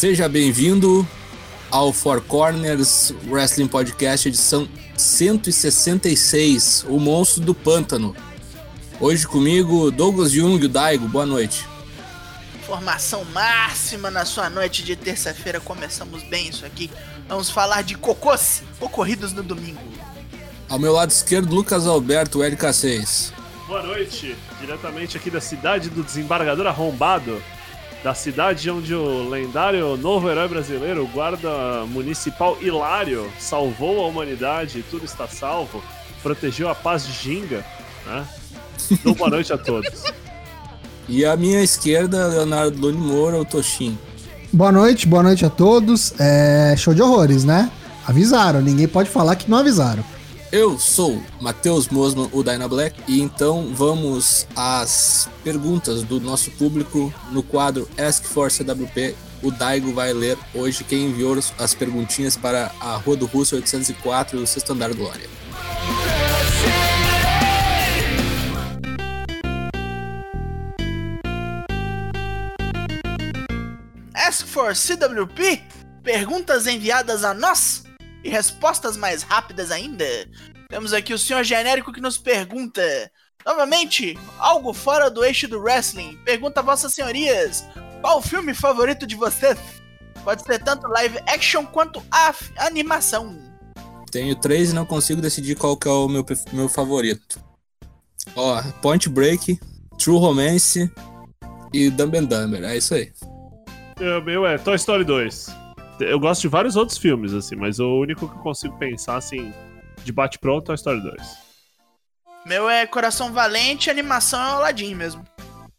Seja bem-vindo ao Four Corners Wrestling Podcast, edição 166, O Monstro do Pântano. Hoje comigo, Douglas Jung, o Daigo, boa noite. Formação máxima na sua noite de terça-feira, começamos bem isso aqui. Vamos falar de cocôs ocorridos no domingo. Ao meu lado esquerdo, Lucas Alberto, LK6. Boa noite, diretamente aqui da cidade do desembargador arrombado, da cidade onde o lendário novo herói brasileiro, o guarda municipal Hilário, salvou a humanidade e tudo está salvo, protegeu a paz de Ginga, né? Então, boa noite a todos. E à minha esquerda, Leonardo Lune Moura, o Toshin. Boa noite, boa noite a todos. É show de horrores, né? Avisaram, ninguém pode falar que não avisaram. Eu sou Matheus Mosman, o Dyna Black, e então vamos às perguntas do nosso público no quadro Ask for CWP. O Daigo vai ler hoje quem enviou as perguntinhas para a Rua do Russo 804 do Sexto Andar Glória. Ask for CWP? Perguntas enviadas a nós? E respostas mais rápidas ainda? Temos aqui o senhor genérico que nos pergunta. Novamente, algo fora do eixo do wrestling. Pergunta a vossas senhorias: qual o filme favorito de vocês? Pode ser tanto live action quanto a animação. Tenho três e não consigo decidir qual que é o meu, meu favorito. Ó, Point Break, True Romance e Dumb and Dumber. É isso aí. O meu é Toy Story 2. Eu gosto de vários outros filmes, assim, mas o único que eu consigo pensar, assim, de bate-pronto é Toy Story 2. Meu é Coração Valente, animação é Aladdin mesmo.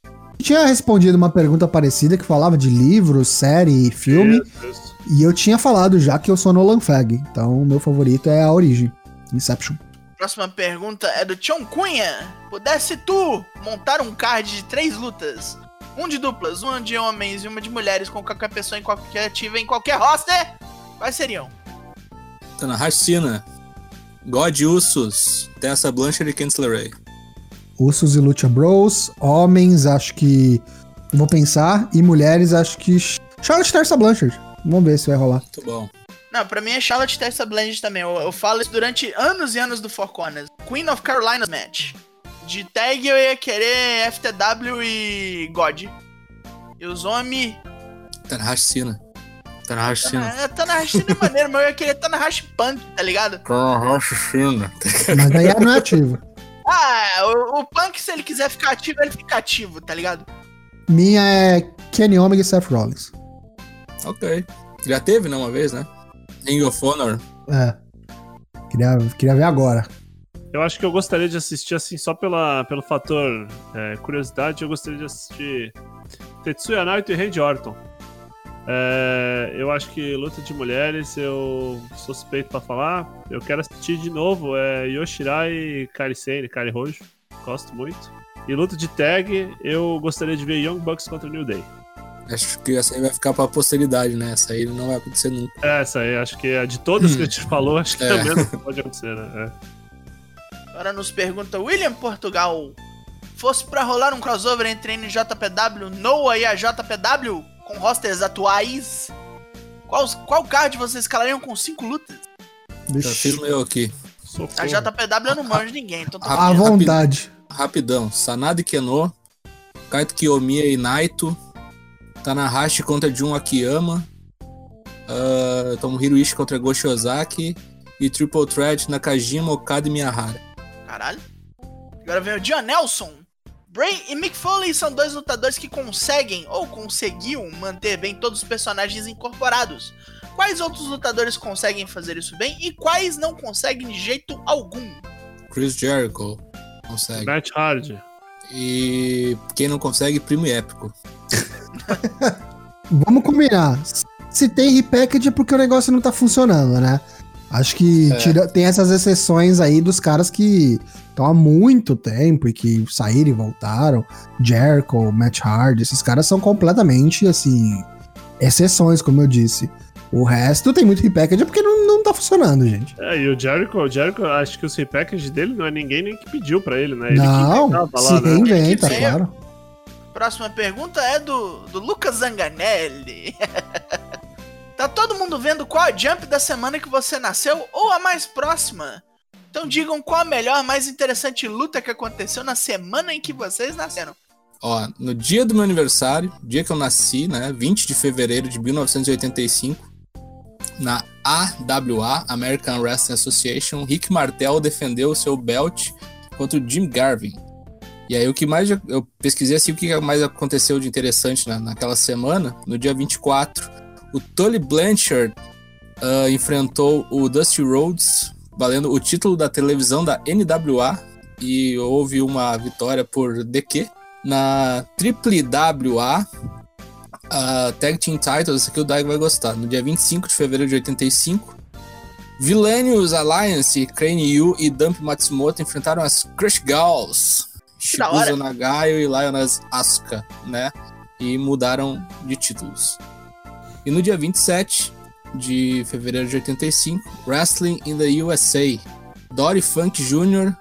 Eu tinha respondido uma pergunta parecida que falava de livro, série e filme. Isso. E eu tinha falado já que eu sou Nolan Fag. Então o meu favorito é A Origem, Inception. Próxima pergunta é do Tião Cunha. Pudesse tu montar um card de três lutas, um de duplas, uma de homens e uma de mulheres com qualquer pessoa em qualquer ativa em qualquer roster, quais seriam? Tanahashi Cena, God Usos, Tessa Blanchard e Kensler Ray. Usos e Lucha Bros. Homens, acho que. Vou pensar. E mulheres, acho que. Charlotte Terça Blanchard. Vamos ver se vai rolar. Muito bom. Não, pra mim é Charlotte Tessa Blanchard também. Eu, eu falo isso durante anos e anos do Four Corners. Queen of Carolina match. De tag eu ia querer FTW e God. E os homens. Tanahashi Cena. Tanahashi Cena. Ah, Tanahashi Cena é maneiro, mas eu ia querer Tanahashi Punk, tá ligado? Tanahashi Cena. Mas daí não é ativo. Ah, o, o Punk, se ele quiser ficar ativo, ele fica ativo, tá ligado? Minha é Kenny Omega e Seth Rollins. ok. Já teve, né, uma vez, né? Ring of Honor. É. Queria, queria ver agora. Eu acho que eu gostaria de assistir, assim, só pela, pelo fator é, curiosidade, eu gostaria de assistir Tetsuya Naito e Randy Orton. É, eu acho que luta de mulheres, eu sou suspeito pra falar. Eu quero assistir de novo é, Yoshirai e Karisei, Kari Rojo. Gosto muito. E luta de tag, eu gostaria de ver Young Bucks contra New Day. Acho que essa aí vai ficar pra posteridade, né? Essa aí não vai acontecer nunca. É, essa aí, acho que é de todas que a gente falou, acho que é, É. a menos que pode acontecer, né? É. Agora nos pergunta William Portugal. Fosse pra rolar um crossover entre NJPW, Noah e a JPW com rosters atuais, qual, qual card vocês escalariam com cinco lutas? Deixa o meu aqui. Socorro. A JPW eu não manjo de ninguém, então tô Ah, à vontade. Rapidão. Sanada e Keno. Kaito Kiyomiya e Naito. Tanahashi contra Jun Akiyama. Uh, Tomohiro Ishii contra Goshi Ozaki. E Triple Threat Nakajima, Okada e Miyahara. Caralho. Agora vem o John Nelson. Bray e Mick Foley são dois lutadores que conseguem ou conseguiam manter bem todos os personagens incorporados. Quais outros lutadores conseguem fazer isso bem e quais não conseguem de jeito algum? Chris Jericho. Consegue. Matt Hardy. E quem não consegue, Primo e Épico. Vamos combinar. Se tem repackage é porque o negócio não tá funcionando, né? Acho que É. tira- tem essas exceções aí dos caras que estão há muito tempo e que saíram e voltaram. Jericho, Matt Hardy, esses caras são completamente, assim, exceções, como eu disse. O resto tem muito repackage é porque não, não tá funcionando, gente. É, e o Jericho, o Jericho, acho que os repackage dele não é ninguém nem que pediu pra ele, né? Ele não, que se lá, né? reinventa, que claro. Próxima pergunta é do, do Lucas Zanganelli. Tá todo mundo vendo qual a jump da semana que você nasceu ou a mais próxima? Então digam qual a melhor, mais interessante luta que aconteceu na semana em que vocês nasceram. Ó, no dia do meu aniversário, dia que eu nasci, né, 20 de fevereiro de 1985, na AWA, American Wrestling Association, Rick Martel defendeu o seu belt contra o Jim Garvin. E aí o que mais eu pesquisei assim o que mais aconteceu de interessante na, naquela semana, no dia 24, o Tully Blanchard uh, enfrentou o Dusty Rhodes, valendo o título da televisão da NWA e houve uma vitória por DQ. Na WWA, a Tag Team Titles, aqui o Daigo vai gostar, no dia 25 de fevereiro de 85, Villainius Alliance, Crane Yu e Dump Matsumoto enfrentaram as Crush Gals, Shibuya Nagayo e Lioness Asuka, né? E mudaram de títulos. E no dia 27 de fevereiro de 85, Wrestling in the USA, Dory Funk Jr.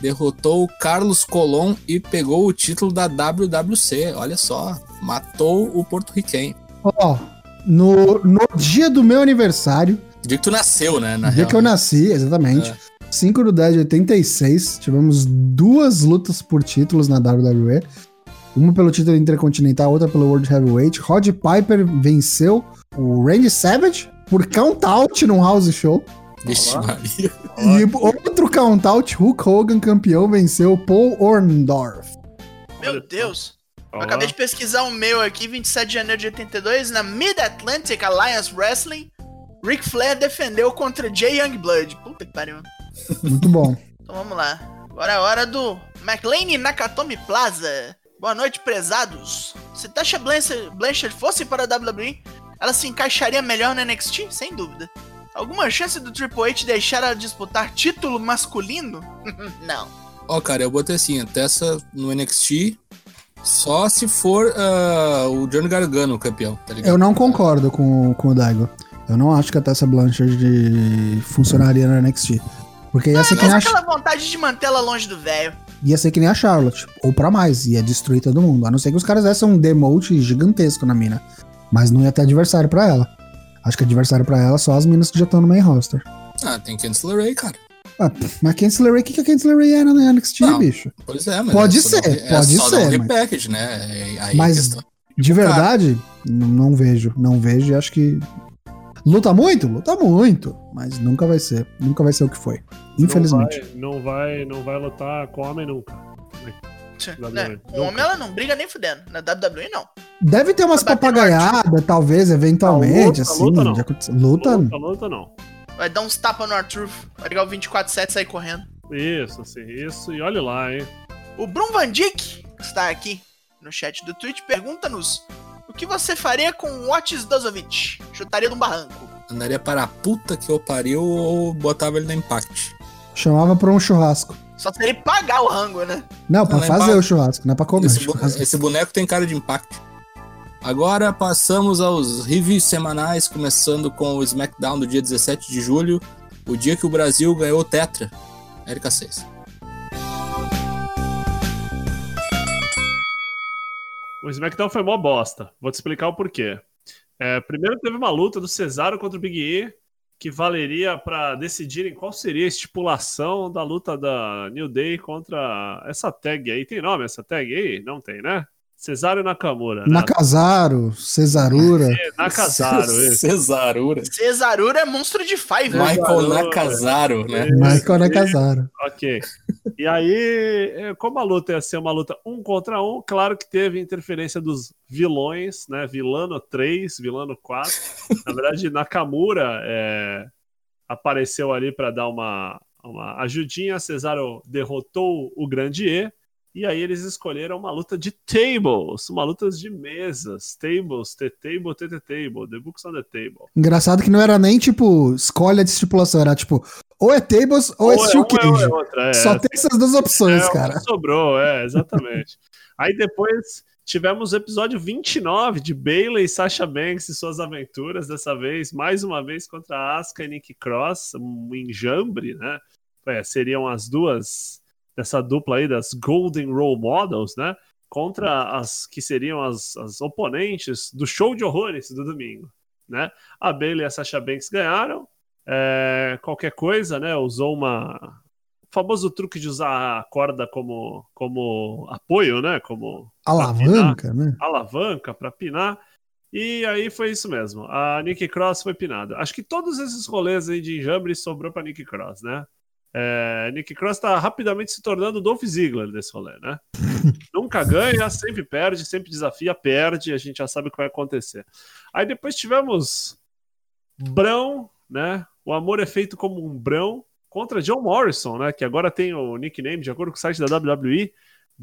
derrotou Carlos Colon e pegou o título da WWC. Olha só, matou o porto-riquenho. Ó, oh, no, no dia do meu aniversário, Dia que tu nasceu, né? Na dia real, que eu nasci, exatamente. É. 5 do 10 de 86, tivemos duas lutas por títulos na WWE. Uma pelo título intercontinental, outra pelo World Heavyweight. Rod Piper venceu o Randy Savage por count-out num house show. Vixe, Maria. E outro count-out, Hulk Hogan, campeão, venceu Paul Orndorff. Meu Deus. Eu acabei de pesquisar o meu aqui, 27 de janeiro de 82, na Mid-Atlantic Alliance Wrestling. Ric Flair defendeu contra Jay Youngblood. Puta que pariu. Muito bom. então vamos lá. Agora é a hora do McLean Nakatomi Plaza. Boa noite, prezados. Se Tasha Blanchard fosse para a WWE, ela se encaixaria melhor no NXT? Sem dúvida. Alguma chance do Triple H deixar ela disputar título masculino? Não. Ó, oh, cara, eu botei assim, até essa no NXT, só se for uh, o Johnny Gargano o campeão, tá ligado? Eu não concordo com, com o Daigo. Eu não acho que a Tessa Blanchard funcionaria no NXT. Porque ia ah, ser que nem a... aquela vontade de mantê-la longe do velho. Ia ser que nem a Charlotte, ou pra mais, ia destruir todo mundo. A não ser que os caras dessem um demote gigantesco na mina. Mas não ia ter adversário pra ela. Acho que adversário pra ela só as minas que já estão no main roster. Ah, tem Candice Ray, cara. Ah, mas Candice LeRae, o que, que a Candice LeRae era na NXT, não, bicho? Pois é, mas Pode é ser, não, pode é só ser. Mas... repackage, né? Aí mas, de verdade, não, não vejo. Não vejo e acho que Luta muito? Luta muito. Mas nunca vai ser. Nunca vai ser o que foi. Infelizmente. Não vai, não vai, não vai lutar com homem nunca. Né? Com homem ela não briga nem fudendo. Na WWE não. Deve ter umas papagaiadas, talvez, eventualmente, luta, assim. Luta não. Luta, luta, luta não. Vai dar uns tapas no Arthur. Vai ligar o 24-7 e sair correndo. Isso, assim, isso. E olha lá, hein. O Brum Van Dijk, que está aqui no chat do Twitch, pergunta-nos o que você faria com o Otis Dozovic? Chutaria de um barranco. Andaria para a puta que eu pariu ou botava ele na Impact? Chamava pra um churrasco. Só se ele pagar o rango, né? Não, pra não fazer o churrasco, não é pra comer. Esse, esse, boneco tem cara de Impact. Agora passamos aos reviews semanais, começando com o SmackDown do dia 17 de julho, o dia que o Brasil ganhou o Tetra. Erika 6. O SmackDown foi mó bosta. Vou te explicar o porquê. É, primeiro teve uma luta do Cesaro contra o Big E, que valeria para decidirem qual seria a estipulação da luta da New Day contra essa tag aí. Tem nome essa tag aí? Não tem, né? Cesaro Nakamura. Né? Nakazaro, Cesarura. É, Nakazaro, isso. Cesarura. Cesarura é monstro de Five. Michael Nakazaro, né? Michael Nakazaro. Ok. E aí, como a luta ia ser uma luta um contra um, claro que teve interferência dos vilões, né? Vilano 3, Vilano 4. Na verdade, Nakamura é, apareceu ali para dar uma, uma ajudinha. Cesaro derrotou o Grande E. E aí eles escolheram uma luta de tables, uma luta de mesas, tables, T-table, TT-table, the books on the table. Engraçado que não era nem, tipo, escolha de estipulação, era tipo, ou é tables ou, ou é steel cage. Ou é é. Só tem essas duas opções, é, cara. Sobrou, é, exatamente. aí depois tivemos o episódio 29 de Bailey e Sasha Banks e suas aventuras, dessa vez, mais uma vez contra Asuka e Nick Cross, um enjambre, né? É, seriam as duas dessa dupla aí das Golden Role Models, né? Contra as que seriam as, as oponentes do show de horrores do domingo. né? A Bailey e a Sasha Banks ganharam. É, qualquer coisa, né? Usou uma o famoso truque de usar a corda como, como apoio, né? Como Alavanca, né? alavanca para pinar. E aí foi isso mesmo. A Nick Cross foi pinada. Acho que todos esses rolês aí de enjambre sobrou para Nick Cross, né? É, Nick Cross tá rapidamente se tornando o Dolph Ziggler desse rolê, né? Nunca ganha, sempre perde, sempre desafia, perde, a gente já sabe o que vai acontecer. Aí depois tivemos Brão, né? O amor é feito como um Brão contra John Morrison, né? Que agora tem o nickname, de acordo com o site da WWE,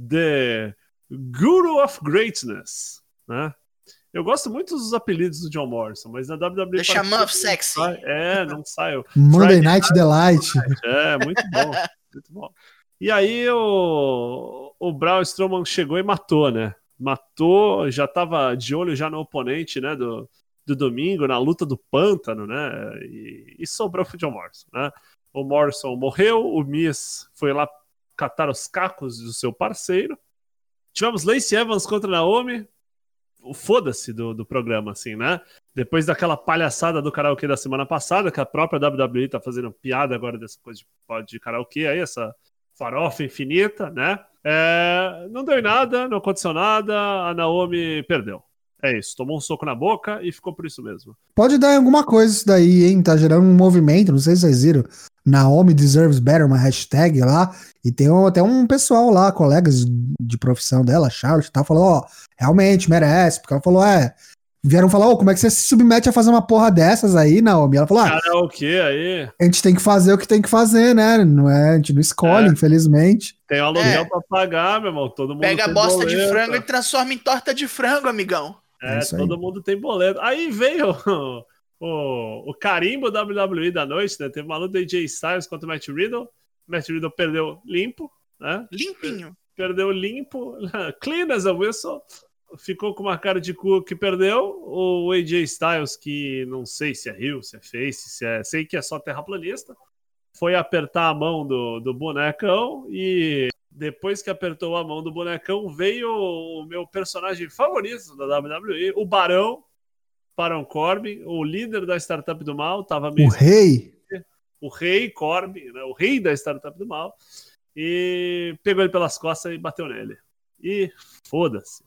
The Guru of Greatness, né? Eu gosto muito dos apelidos do John Morrison, mas na WWE. The parece Shaman of Sexy. não sai. É, não sai. Monday Friday Night Delight. É, muito bom. muito bom. E aí o, o Braun Strowman chegou e matou, né? Matou, já tava de olho já no oponente, né? Do, do domingo, na luta do pântano, né? E, e sobrou pro John Morrison, né? O Morrison morreu, o Miz foi lá catar os cacos do seu parceiro. Tivemos Lacey Evans contra Naomi. O foda-se do, do programa, assim, né? Depois daquela palhaçada do karaokê da semana passada, que a própria WWE tá fazendo piada agora dessa coisa de, de karaokê aí, essa farofa infinita, né? É, não deu em nada, não aconteceu nada, a Naomi perdeu. É isso, tomou um soco na boca e ficou por isso mesmo. Pode dar em alguma coisa isso daí, hein? Tá gerando um movimento, não sei se vocês viram. Naomi deserves better, uma hashtag lá. E tem um- até um pessoal lá, colegas de profissão dela, Charlotte e tal, falou, ó, realmente merece. Porque ela falou, é. Vieram falar, ô, como é que você se submete a fazer uma porra dessas aí, Naomi? Ela falou, ah, Karaokê aí, a gente tem que fazer o que tem que fazer, né? Não é, a gente não escolhe, É. infelizmente. tem um aluguel É. pra pagar, meu irmão. Todo mundo Pega a bosta de boleto. frango e transforma em torta de frango, amigão. É, É todo mundo tem boleto. Aí veio o, o, o carimbo WWE da noite, né? Teve uma luta de AJ Styles contra o Matt Riddle. Matt Riddle perdeu limpo, né? Limpinho. Perdeu limpo, clean as a whistle. Ficou com uma cara de cu que perdeu. O AJ Styles, que não sei se é Rio, se é Face, se é. Sei que é só terraplanista. Foi apertar a mão do, do bonecão e depois que apertou a mão do bonecão, veio o meu personagem favorito da WWE, o Barão, Baron Corbin, o líder da startup do mal, tava O meio rei. o rei Corbin, né, o rei da startup do mal, e pegou ele pelas costas e bateu nele. E foda-se.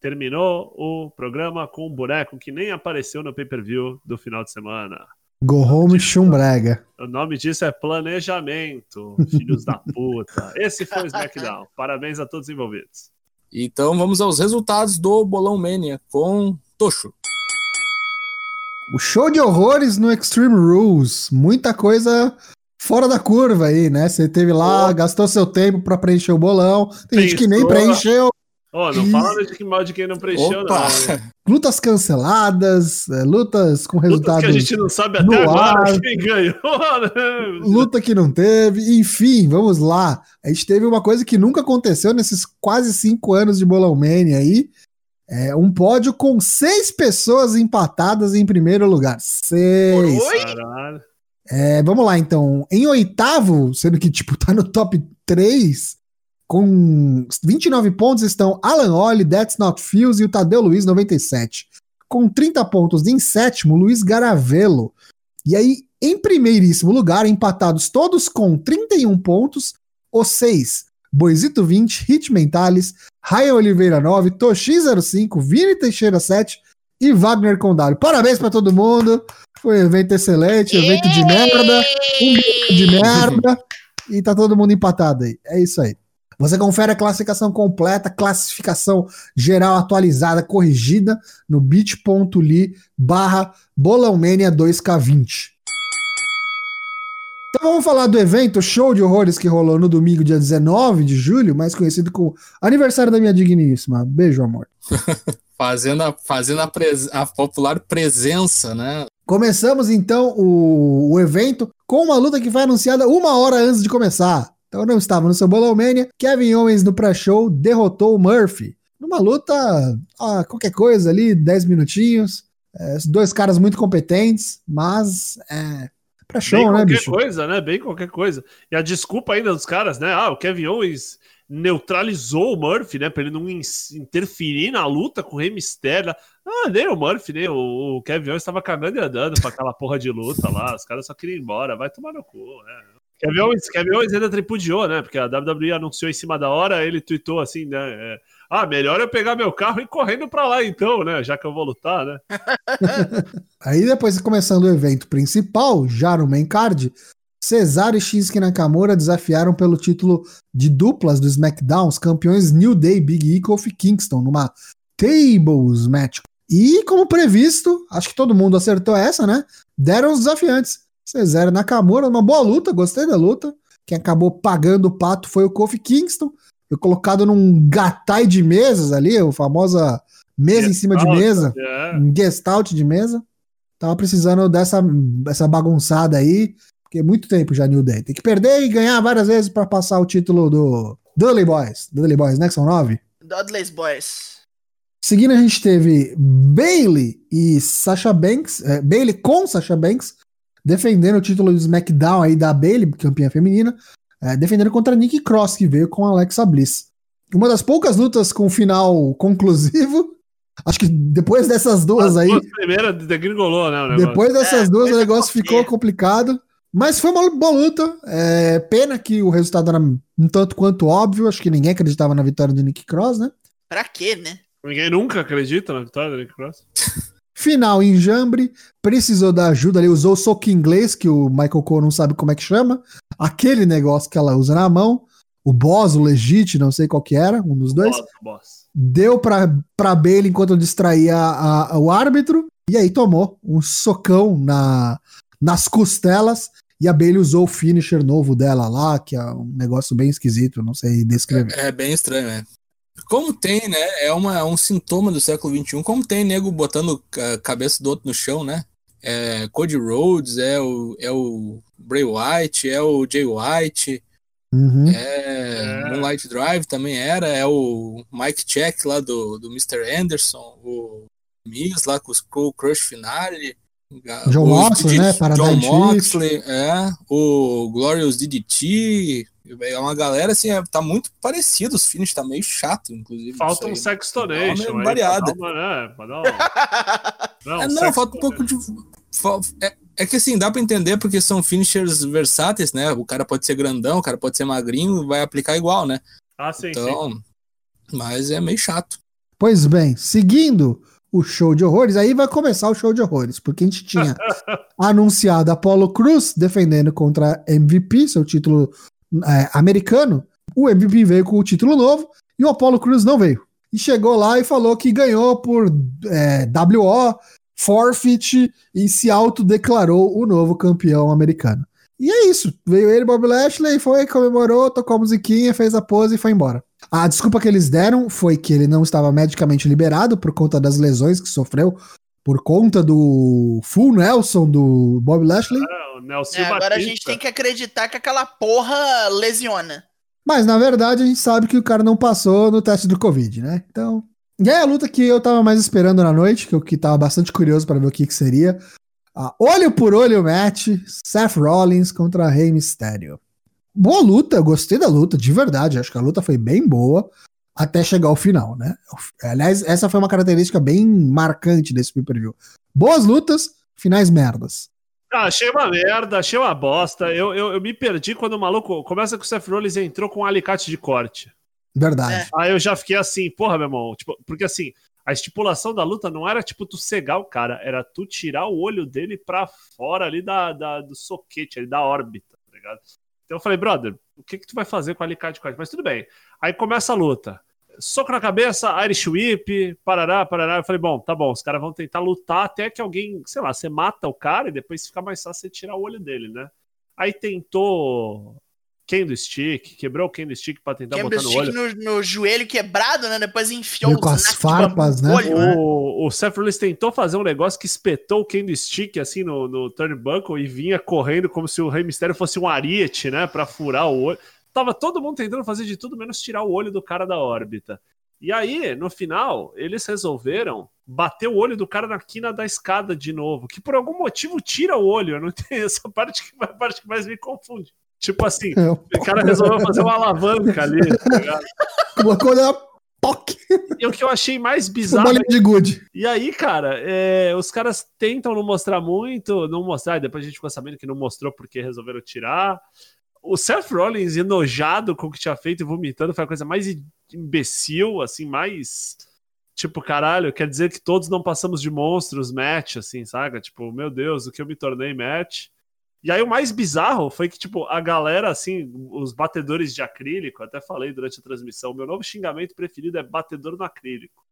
Terminou o programa com um boneco que nem apareceu no pay-per-view do final de semana. Go home chumbrega. O nome disso é planejamento, filhos da puta. Esse foi o SmackDown. Parabéns a todos os envolvidos. Então vamos aos resultados do Bolão Mania com Tocho. O show de horrores no Extreme Rules. Muita coisa fora da curva aí, né? Você teve lá, Pô. gastou seu tempo pra preencher o bolão. Tem gente que nem Pensou. preencheu. Ó, não fala de que mal de quem não preencheu, Opa! não. Lutas canceladas, é, lutas com Lutas resultado. que a gente não sabe até agora ar. quem ganhou, né? Luta que não teve, enfim, vamos lá. A gente teve uma coisa que nunca aconteceu nesses quase cinco anos de Bolão Mania aí. É um pódio com seis pessoas empatadas em primeiro lugar. Seis. Oi? É, vamos lá, então. Em oitavo, sendo que, tipo, tá no top 3, com 29 pontos estão Alan Ollie, That's Not Fields e o Tadeu Luiz, 97. Com 30 pontos em sétimo, Luiz Garavelo. E aí, em primeiríssimo lugar, empatados todos com 31 pontos, os seis. Boisito 20, Hit Mentales, Ryan Oliveira 9, Toshin 05, Vini Teixeira 7 e Wagner Condado. Parabéns pra todo mundo. Foi um evento excelente, evento de merda, um de merda e tá todo mundo empatado aí. É isso aí. Você confere a classificação completa, classificação geral atualizada, corrigida no bit.ly barra bolãomania 2K20. Então vamos falar do evento Show de Horrores que rolou no domingo, dia 19 de julho, mais conhecido como aniversário da minha digníssima. Beijo, amor. Fazendo a, fazendo a, pres- a popular presença, né? Começamos então o, o evento com uma luta que foi anunciada uma hora antes de começar. Então não estava no seu Bolão Mania. Kevin Owens no pré-show derrotou o Murphy. Numa luta, ah, qualquer coisa ali, 10 minutinhos. É, dois caras muito competentes, mas é. Pré-show, Bem né, qualquer bicho? coisa, né? Bem qualquer coisa. E a desculpa ainda dos caras, né? Ah, o Kevin Owens neutralizou o Murphy, né? Pra ele não in- interferir na luta com o Rey Mysterio. Ah, nem o Murphy, nem o, o Kevin Owens estava cagando e andando pra aquela porra de luta lá. Os caras só queriam ir embora. Vai tomar no cu, né? Kevin Owens, Kevin Owens ainda tripudiou, né? Porque a WWE anunciou em cima da hora, ele tweetou assim, né? é, ah, melhor eu pegar meu carro e ir correndo pra lá então, né? Já que eu vou lutar, né? Aí depois, começando o evento principal, já no main card, Cesaro e Shinsuke Nakamura desafiaram pelo título de duplas do SmackDown os campeões New Day, Big E e Kofi Kingston numa Tables Match. E como previsto, acho que todo mundo acertou essa, né? Deram os desafiantes. Cesaro Nakamura, uma boa luta, gostei da luta. Quem acabou pagando o pato foi o Kofi Kingston. Foi colocado num gatai de mesas ali, a famosa mesa em cima de Gestalt, mesa, é. um gestalt de mesa. Tava precisando dessa, dessa bagunçada aí, porque é muito tempo já New Day. Tem que perder e ganhar várias vezes pra passar o título do Dudley Boys. Dudley Boys, né? Que são nove. Dudley's Boys. Seguindo, a gente teve Bailey e Sasha Banks, é, Bailey com Sasha Banks, defendendo o título do SmackDown aí da Bailey, campeã feminina, é, defendendo contra Nikki Cross, que veio com Alexa Bliss. Uma das poucas lutas com final conclusivo. Acho que depois dessas duas As aí, duas primeiras degringolou, né? O negócio. depois dessas É, duas o negócio ficou complicado. Mas foi uma boa luta. É, pena que o resultado era um tanto quanto óbvio. Acho que ninguém acreditava na vitória do Nick Cross, né? Pra quê, né? Ninguém nunca acredita na vitória do Nick Cross. Final em Jambre, precisou da ajuda ali, usou o soco inglês, que o Michael Cole não sabe como é que chama. Aquele negócio que ela usa na mão. O boss, o legit, não sei qual que era, um dos dois. Boss, boss. Deu pra, pra Bailey enquanto distraía a- a- o árbitro. E aí tomou um socão na, nas costelas. E a Bailey usou o finisher novo dela lá, que é um negócio bem esquisito, não sei descrever. É bem estranho, né? Como tem, né? É, uma, é um sintoma do século XXI. Como tem nego botando a cabeça do outro no chão, né? É Cody Rhodes, é o, é o Bray White, é o Jay White, Uhum. é, É. Moonlight Drive também era, é o Mike Check lá do, do Mr. Anderson, o Miz lá com o Skull Crush Finale. John Moxley, né? Paradise John. Moxley, é, o Glorious DDT, é uma galera assim, é, tá muito parecido, os finishes tá meio chato, inclusive. Falta um. Sextonation. Dá uma variada. uma, né, uma- Não, É, não, sex- falta um pouco de. É, é que assim, dá pra entender porque são finishers versáteis, né? O cara pode ser grandão, o cara pode ser magrinho, vai aplicar igual, né? Ah, sim, sim. Então. Mas é meio chato. Pois bem, seguindo o show de horrores, aí vai começar o show de horrores, porque a gente tinha anunciado Apollo Cruz defendendo contra MVP, seu título é, americano. O MVP veio com o título novo e o Apollo Cruz não veio. E chegou lá e falou que ganhou por é, WO, forfeit e se autodeclarou o novo campeão americano. E é isso. Veio ele, Bob Lashley, foi, comemorou, tocou a musiquinha, fez a pose e foi embora. A desculpa que eles deram foi que ele não estava medicamente liberado por conta das lesões que sofreu por conta do Full Nelson do Bob Lashley. O Nelson É, agora a gente tem que acreditar que aquela porra lesiona. Mas na verdade a gente sabe que o cara não passou no teste do Covid, né? Então. E aí a luta que eu tava mais esperando na noite, que eu que tava bastante curioso para ver o que, que seria. A olho por olho match, Seth Rollins contra Rey Mysterio. Boa luta, eu gostei da luta, de verdade. Acho que a luta foi bem boa até chegar ao final, né? Aliás, essa foi uma característica bem marcante desse pay-per-view. Boas lutas, finais merdas. Ah, achei uma merda, achei uma bosta. Eu, eu, eu me perdi quando o maluco. Começa que o Seth Rollins entrou com um alicate de corte. Verdade. É. Aí eu já fiquei assim, porra, meu irmão. Tipo, porque assim, a estipulação da luta não era tipo tu cegar o cara, era tu tirar o olho dele pra fora ali da, da- do soquete, ali da órbita, tá ligado? Então eu falei, brother, o que que tu vai fazer com o alicate corte? Mas tudo bem. Aí começa a luta. Soco na cabeça, Irish Whip, parará, parará. Eu falei, bom, tá bom, os caras vão tentar lutar até que alguém, sei lá, você mata o cara e depois fica mais fácil você tirar o olho dele, né? Aí tentou candlestick, quebrou o candlestick pra tentar botar no olho. Candlestick no, no joelho quebrado, né? Depois enfiou Veio com as farpas, né? olho, né? O, o Seth Rollins tentou fazer um negócio que espetou o candlestick assim no, no turnbuckle e vinha correndo como se o Rey Mysterio fosse um ariete, né, Pra furar o olho. Tava todo mundo tentando fazer de tudo menos tirar o olho do cara da órbita. E aí, no final, eles resolveram bater o olho do cara na quina da escada de novo, que por algum motivo tira o olho. Eu não tenho essa parte que, a parte que mais me confunde. Tipo assim, É, o cara resolveu fazer uma alavanca ali, tá ligado? colocou na POC! E o que eu achei mais bizarro. de good. E aí, cara, é, os caras tentam não mostrar muito, não mostrar, e depois a gente ficou sabendo que não mostrou porque resolveram tirar. O Seth Rollins enojado com o que tinha feito e vomitando foi a coisa mais imbecil, assim, mais. Tipo, caralho, quer dizer que todos não passamos de monstros match, assim, saca? Tipo, meu Deus, o que eu me tornei match. E aí o mais bizarro foi que, tipo, a galera, assim, os batedores de acrílico, até falei durante a transmissão, meu novo xingamento preferido é batedor no acrílico.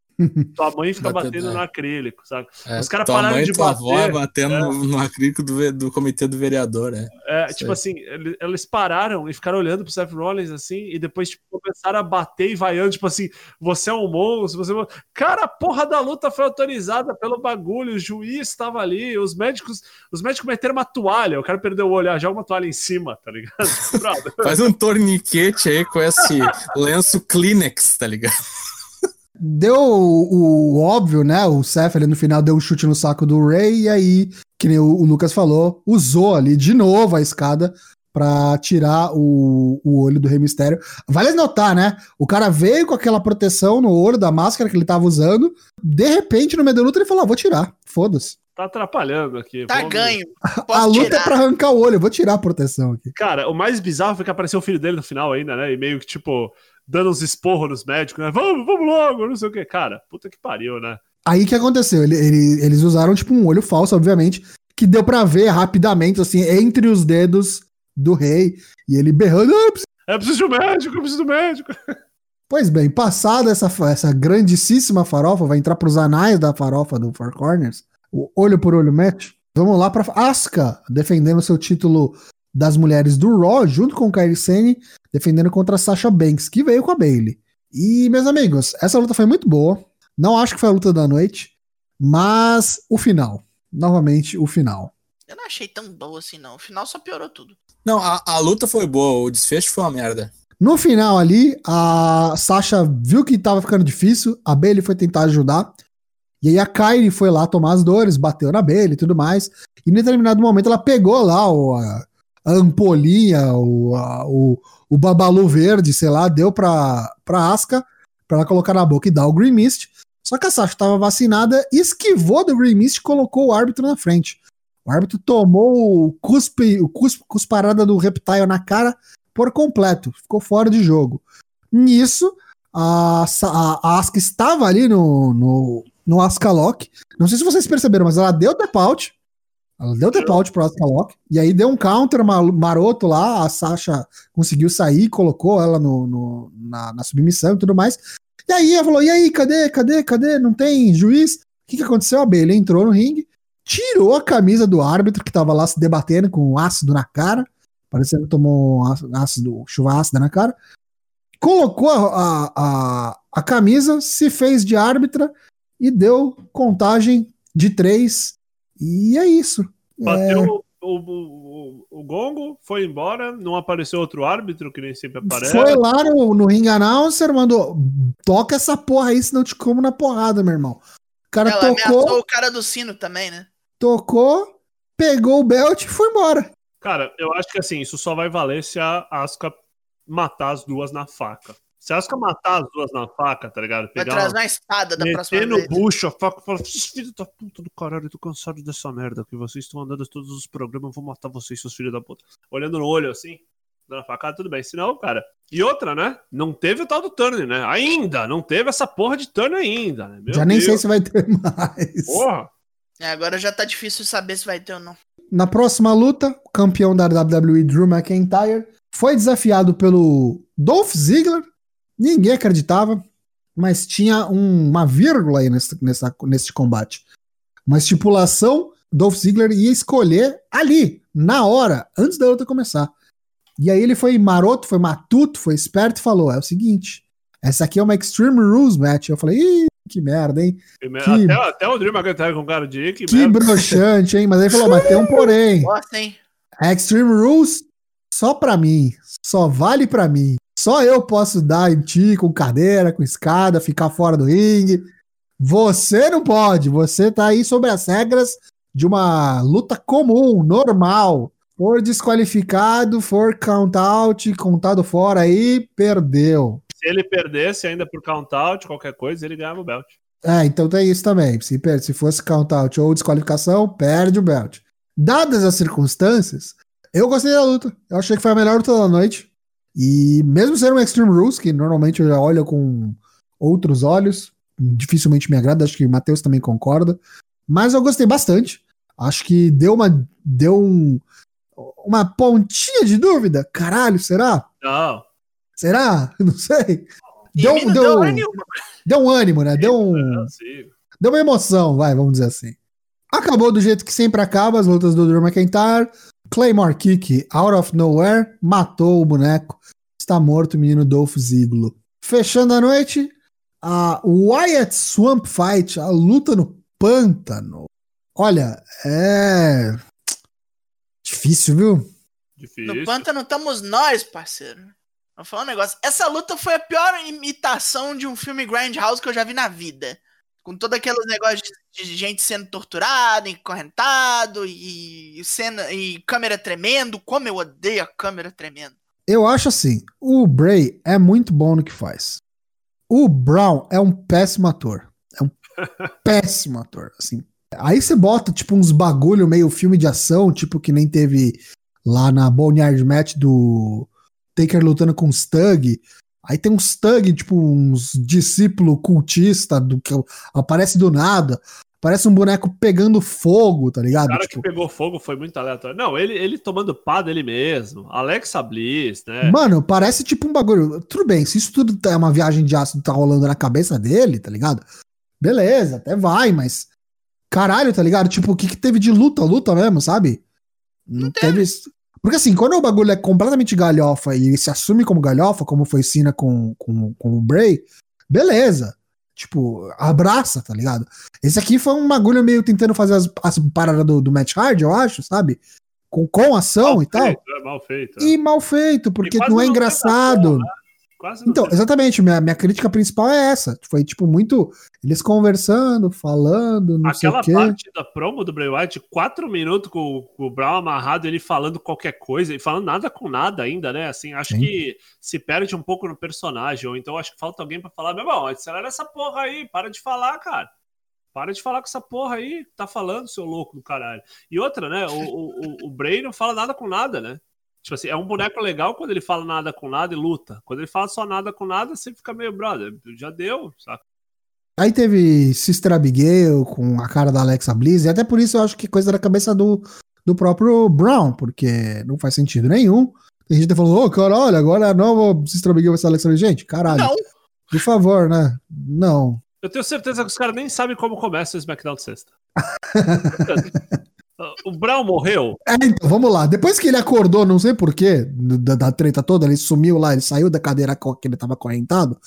Tua mãe fica batendo é. no acrílico, sabe? É, Os caras pararam mãe de tua bater, avó batendo é. no, no acrílico do, do comitê do vereador, é. É, Sei. tipo assim, ele- eles pararam e ficaram olhando pro Seth Rollins assim, e depois tipo, começaram a bater e vaiando, tipo assim, você é um monstro, você é um... Cara, a porra da luta foi autorizada pelo bagulho, o juiz estava ali, os médicos, os médicos meteram uma toalha, o cara perdeu o olho, ah, joga uma toalha em cima, tá ligado? Faz um torniquete aí com esse lenço Kleenex, tá ligado? Deu o, o óbvio, né? O Seth ali no final deu um chute no saco do Ray e aí, que nem o, o Lucas falou, usou ali de novo a escada pra tirar o, o olho do Rei Mistério. Vale notar, né? O cara veio com aquela proteção no olho da máscara que ele tava usando. De repente, no meio da luta, ele falou: ah, vou tirar. Foda-se. Tá atrapalhando aqui. Tá vamos- ganho. A luta tirar. é pra arrancar o olho, eu vou tirar a proteção aqui. Cara, o mais bizarro foi que apareceu o filho dele no final ainda, né? E meio que, tipo, dando uns esporros nos médicos, né? Vamos, vamos logo, não sei o quê. Cara, puta que pariu, né? Aí o que aconteceu? Ele- ele- eles usaram, tipo, um olho falso, obviamente, que deu pra ver rapidamente, assim, entre os dedos do rei. E ele berrando. "Ah, eu preciso-" Eu preciso de um médico, eu preciso do médico. Pois bem, passada essa, essa grandíssima farofa, vai entrar pros anais da farofa do Four Corners, o olho por olho match. Vamos lá pra Asuka, defendendo seu título das mulheres do Raw, junto com o Kairi Sane, defendendo contra a Sasha Banks, que veio com a Bailey. E, meus amigos, essa luta foi muito boa. Não acho que foi a luta da noite, mas o final. Novamente, o final. Eu não achei tão boa assim, não. O final só piorou tudo. Não, a, a luta foi boa, o desfecho foi uma merda. No final ali, a Sasha viu que tava ficando difícil, a Bailey foi tentar ajudar. E aí a Kyrie foi lá tomar as dores, bateu na Bailey e tudo mais. E em determinado momento ela pegou lá o, a, a ampolinha, o, a- o, o babalu verde, sei lá, deu pra, pra Asuka, pra ela colocar na boca e dar o Green Mist. Só que a Sasha tava vacinada, esquivou do Green Mist e colocou o árbitro na frente. O árbitro tomou o cuspe, o cuspe, cusparada do Reptile na cara por completo, ficou fora de jogo. Nisso, a, a, a estava ali no, no, no Asuka Lock. Não sei se vocês perceberam, mas ela deu tap out. Ela deu tap out pro Asuka Lock. E aí deu um counter ma- maroto lá. A Sasha conseguiu sair, colocou ela no, no- na, na submissão e tudo mais. E aí ela falou: e aí, cadê, cadê, cadê? Não tem juiz? O que, que aconteceu? A Bailey entrou no ringue, tirou a camisa do árbitro que tava lá se debatendo com ácido na cara parecendo que tomou ácido, chuva ácida na cara. Colocou a, a, a camisa, se fez de árbitra e deu contagem de três. E é isso. Bateu o, o, o, o gongo, foi embora, não apareceu outro árbitro, que nem sempre aparece. Foi lá no, no ring announcer, mandou: toca essa porra aí, senão eu te como na porrada, meu irmão. O cara Ela tocou, o cara do sino também, né? tocou, pegou o belt e foi embora. Cara, eu acho que assim, isso só vai valer se a Asuka matar as duas na faca. Se a Asuka matar as duas na faca, tá ligado? Vai Pegar trazer uma... uma espada da próxima Meter no vez. bucho a faca e falar: "Esses filhos da puta do caralho, eu tô cansado dessa merda que vocês estão andando em todos os programas, eu vou matar vocês, seus filhos da puta. Olhando no olho assim, dando a facada, tudo bem. Senão, cara. E outra, né? Não teve o tal do turn, né? Ainda! Não teve essa porra de turn ainda, né? Meu Já nem Deus. sei se vai ter mais. Porra! É, agora já tá difícil saber se vai ter ou não. Na próxima luta, o campeão da WWE Drew McIntyre foi desafiado pelo Dolph Ziggler. Ninguém acreditava, mas tinha um- uma vírgula aí nesse, nessa, nesse combate. Uma estipulação: Dolph Ziggler ia escolher ali, na hora, antes da luta começar. E aí ele foi maroto, foi matuto, foi esperto e falou: é o seguinte, essa aqui é uma Extreme Rules match. Eu falei: ih, que merda, hein? Até, até o Drew McIntyre com cara de que, Que merda. broxante, hein? Mas aí ele falou: mas tem um porém. Gosta, hein? A Extreme Rules só pra mim, só vale pra mim. Só eu posso dar em ti com cadeira, com escada, ficar fora do ringue. Você não pode, você tá aí sobre as regras de uma luta comum, normal. For desqualificado, for count out, contado fora aí, perdeu. se ele perdesse ainda por count-out, qualquer coisa, ele ganhava o belt. É, então tem isso também. Se, se fosse count-out ou desqualificação, perde o belt. Dadas as circunstâncias, eu gostei da luta. Eu achei que foi a melhor luta da noite. E mesmo sendo um Extreme Rules, que normalmente eu já olho com outros olhos, dificilmente me agrada, acho que o Matheus também concorda. Mas eu gostei bastante. Acho que deu uma. Deu um, uma pontinha de dúvida. Caralho, será? Não. Será? Não sei. Deu, deu, deu deu um ânimo, né? Deu um. Deu uma emoção, vai, vamos dizer assim. Acabou do jeito que sempre acaba, as lutas do Drew McIntyre. Claymore Kick, out of nowhere, matou o boneco. Está morto o menino Dolph Ziggler. Fechando a noite, a Wyatt Swamp Fight, a luta no pântano. Olha, é. Difícil, viu? Difícil. No pântano estamos nós, parceiro. Vou falar um negócio. Essa luta foi a pior imitação de um filme Grindhouse que eu já vi na vida. Com todo aqueles negócios de, de gente sendo torturada, encorrentado e, cena, e câmera tremendo. Como eu odeio a câmera tremendo. Eu acho assim, o Bray é muito bom no que faz. O Brown é um péssimo ator. É um péssimo ator, assim. Aí você bota, tipo, uns bagulho meio filme de ação, tipo que nem teve lá na Boneyard Match do Taker lutando com os Thug. Aí tem uns Thug, tipo, uns discípulo cultista do que aparece do nada. Parece um boneco pegando fogo, tá O ligado? cara Tipo, que pegou fogo foi muito aleatório. Não, ele, ele tomando pá dele mesmo. Alexa Bliss, né? Mano, parece tipo um bagulho. Tudo bem, se isso tudo é uma viagem de ácido tá rolando na cabeça dele, tá ligado? Beleza, até vai, mas. Caralho, tá ligado? Tipo, o que, que teve de luta? Luta mesmo, sabe? Não, teve. Porque assim, quando o bagulho é completamente galhofa e se assume como galhofa, como foi Cena com, com, com o Bray, beleza. Tipo, abraça, tá ligado? Esse aqui foi um bagulho meio tentando fazer as, as paradas do, do Match Hard, eu acho, sabe? Com, com ação mal e tal. feito, é mal feito. é. E mal feito, porque não é engraçado. né? Quase Então, exatamente, minha, minha crítica principal é essa. Foi, tipo, muito. Eles conversando, falando, não Aquela sei o quê. parte da promo do Bray Wyatt, quatro minutos com, com o Brown amarrado, ele falando qualquer coisa, e falando nada com nada ainda, né? Assim, acho Sim. que se perde um pouco no personagem, ou então acho que falta alguém pra falar, meu irmão, acelera essa porra aí, para de falar, cara. Para de falar com essa porra aí, tá falando, seu louco do caralho. E outra, né? O, o, o- o Bray não fala nada com nada, né? Tipo assim, é um boneco legal quando ele fala nada com nada e luta. Quando ele fala só nada com nada, você fica meio, brother, já deu, saca? Aí teve Sister Abigail com a cara da Alexa Bliss, e até por isso eu acho que coisa da cabeça do, do próprio Brown, porque não faz sentido nenhum. Tem gente que falou, ô, caralho, agora a nova Sister Abigail vai ser a Alexa Bliss. Gente, caralho, Não, por favor, né? Não. Eu tenho certeza que os caras nem sabem como começa o SmackDown de sexta. o Brown morreu? É, então, vamos lá. Depois que ele acordou, não sei porquê, da, da treta toda, ele sumiu lá, ele saiu da cadeira que ele tava acorrentado.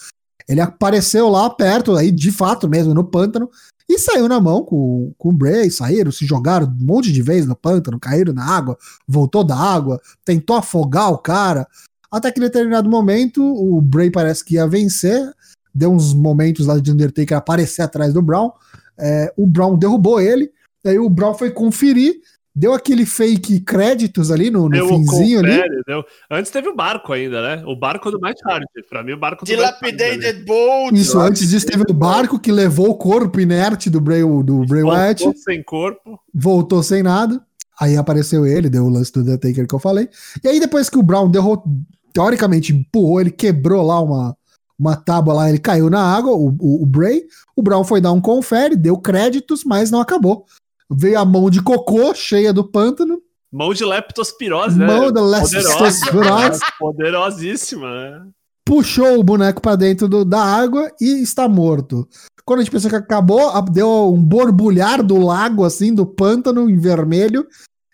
Ele apareceu lá perto, aí de fato mesmo, no pântano, e saiu na mão com, com o Bray, saíram, se jogaram um monte de vezes no pântano, caíram na água, voltou da água, tentou afogar o cara. Até que em determinado momento, o Bray parece que ia vencer, deu uns momentos lá de Undertaker aparecer atrás do Brown, é, o Brown derrubou ele, Aí o Brown foi conferir, deu aquele fake créditos ali no, no Deu o finzinho ali. confere, deu- Antes teve o barco ainda, né? O barco do Matt Hardy. Pra mim, o barco do Matt Hardy ali. Dilapidated Boat. Isso, antes disso teve o barco que levou o corpo inerte do Bray, do Bray Wyatt, Voltou sem corpo. voltou sem nada. Aí apareceu ele, deu o lance do Undertaker que eu falei. E aí depois que o Brown derrotou, teoricamente empurrou, ele quebrou lá uma, uma tábua lá, ele caiu na água, o, o, o Bray. O Brown foi dar um confere, deu créditos, mas não acabou. Veio a mão de cocô cheia do pântano, Mão de leptospirose, né? mão da leptospirose, Poderosíssima, né? puxou o boneco pra dentro do- da água e está morto. Quando a gente pensou que acabou, deu um borbulhar do lago, assim, do pântano em vermelho,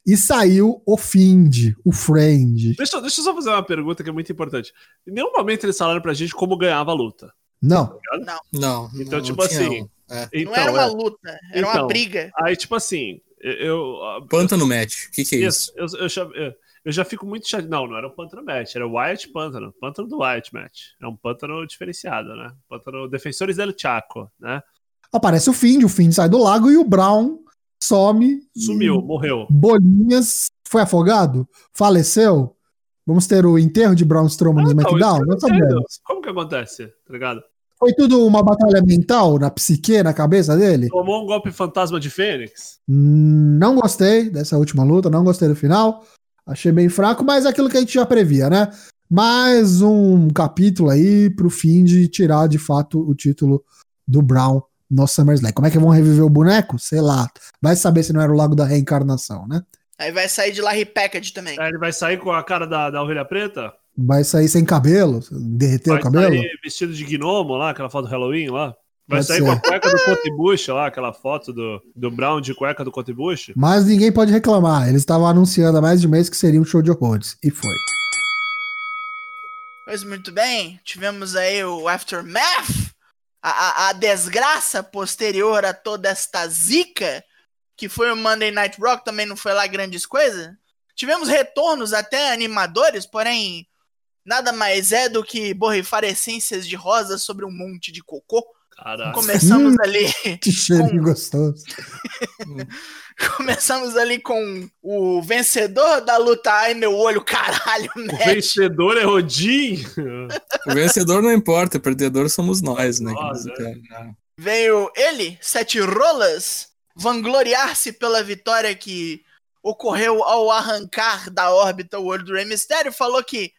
e saiu o Find, o Friend. Deixa, deixa eu só fazer uma pergunta que é muito importante. Em nenhum momento eles falaram pra gente como ganhava a luta. Não, Não. Então, não tipo assim, um. É. Então, Não era uma é. luta, era Então. uma briga. Aí, tipo assim, eu. Pântano match. O que, que é isso? Isso, eu, eu já, eu- eu já fico muito chateado. Não, não era um pântano match, era o Wyatt Pântano. Pântano do Wyatt match. É um pântano diferenciado, né? Pântano Defensores del Chaco, né? aparece o Find, o Find sai do lago e o Brown some. Sumiu, morreu. Bolinhas foi afogado? Faleceu? Vamos ter o enterro de Braun Strowman no Ah, então, SmackDown? Não eu não sabemos. Como que acontece, tá ligado? Foi tudo uma batalha mental na psique, na cabeça dele? Tomou um golpe fantasma de Fênix? Hum, Não gostei dessa última luta, não gostei do final. Achei bem fraco, mas é aquilo que a gente já previa, né? Mais um capítulo aí pro fim de tirar de fato o título do Brown no SummerSlam. Como é que vão reviver o boneco? Sei lá. Vai saber se não era o Lago da Reencarnação, né? Aí vai sair de lá Repackage também. Aí ele vai sair com a cara da, da ovelha preta? Vai sair sem cabelo, derreter vai o cabelo. sair vestido de gnomo lá, aquela foto do Halloween lá? Vai Pode sair ser. com a cueca do Cotibush lá, aquela foto do, do Brown de cueca do Cotibush? Mas ninguém pode reclamar. Eles estavam anunciando há mais de um mês que seria um show de horrores. E foi. Pois muito bem, tivemos aí o Aftermath, a, a, a desgraça posterior a toda esta zica, que foi o Monday Night Rock, também não foi lá grandes coisas. Tivemos retornos até animadores, porém nada mais é do que borrifar essências de rosa sobre um monte de cocô. Caraca. Começamos ali, Que cheiro Com- gostoso. começamos ali com o vencedor da luta. Ai meu olho, caralho, O match. vencedor é Odin? O vencedor não importa, o perdedor somos nós, né? Nós, veio ele, Sete Rolas, vangloriar-se pela vitória que ocorreu ao arrancar da órbita o olho do Rey Mysterio, falou que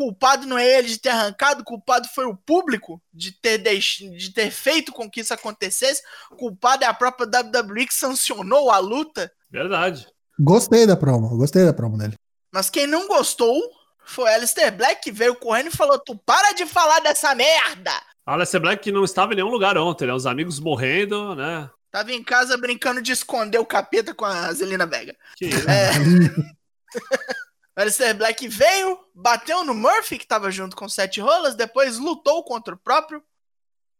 culpado não é ele de ter arrancado, culpado foi o público de ter, deix... de ter feito com que isso acontecesse, culpado é a própria WWE que sancionou a luta, Verdade. Gostei da promo, gostei da promo dele. mas quem não gostou foi Alistair Black que veio correndo e falou, tu para de falar dessa merda! Aleister Black que não estava em nenhum lugar ontem, né? Os amigos morrendo, né? Tava em casa brincando de esconder o capeta com a Zelina Vega. Que isso. É. O Alistair Black veio, bateu no Murphy, que tava junto com o Seth Rollins, depois lutou contra o próprio.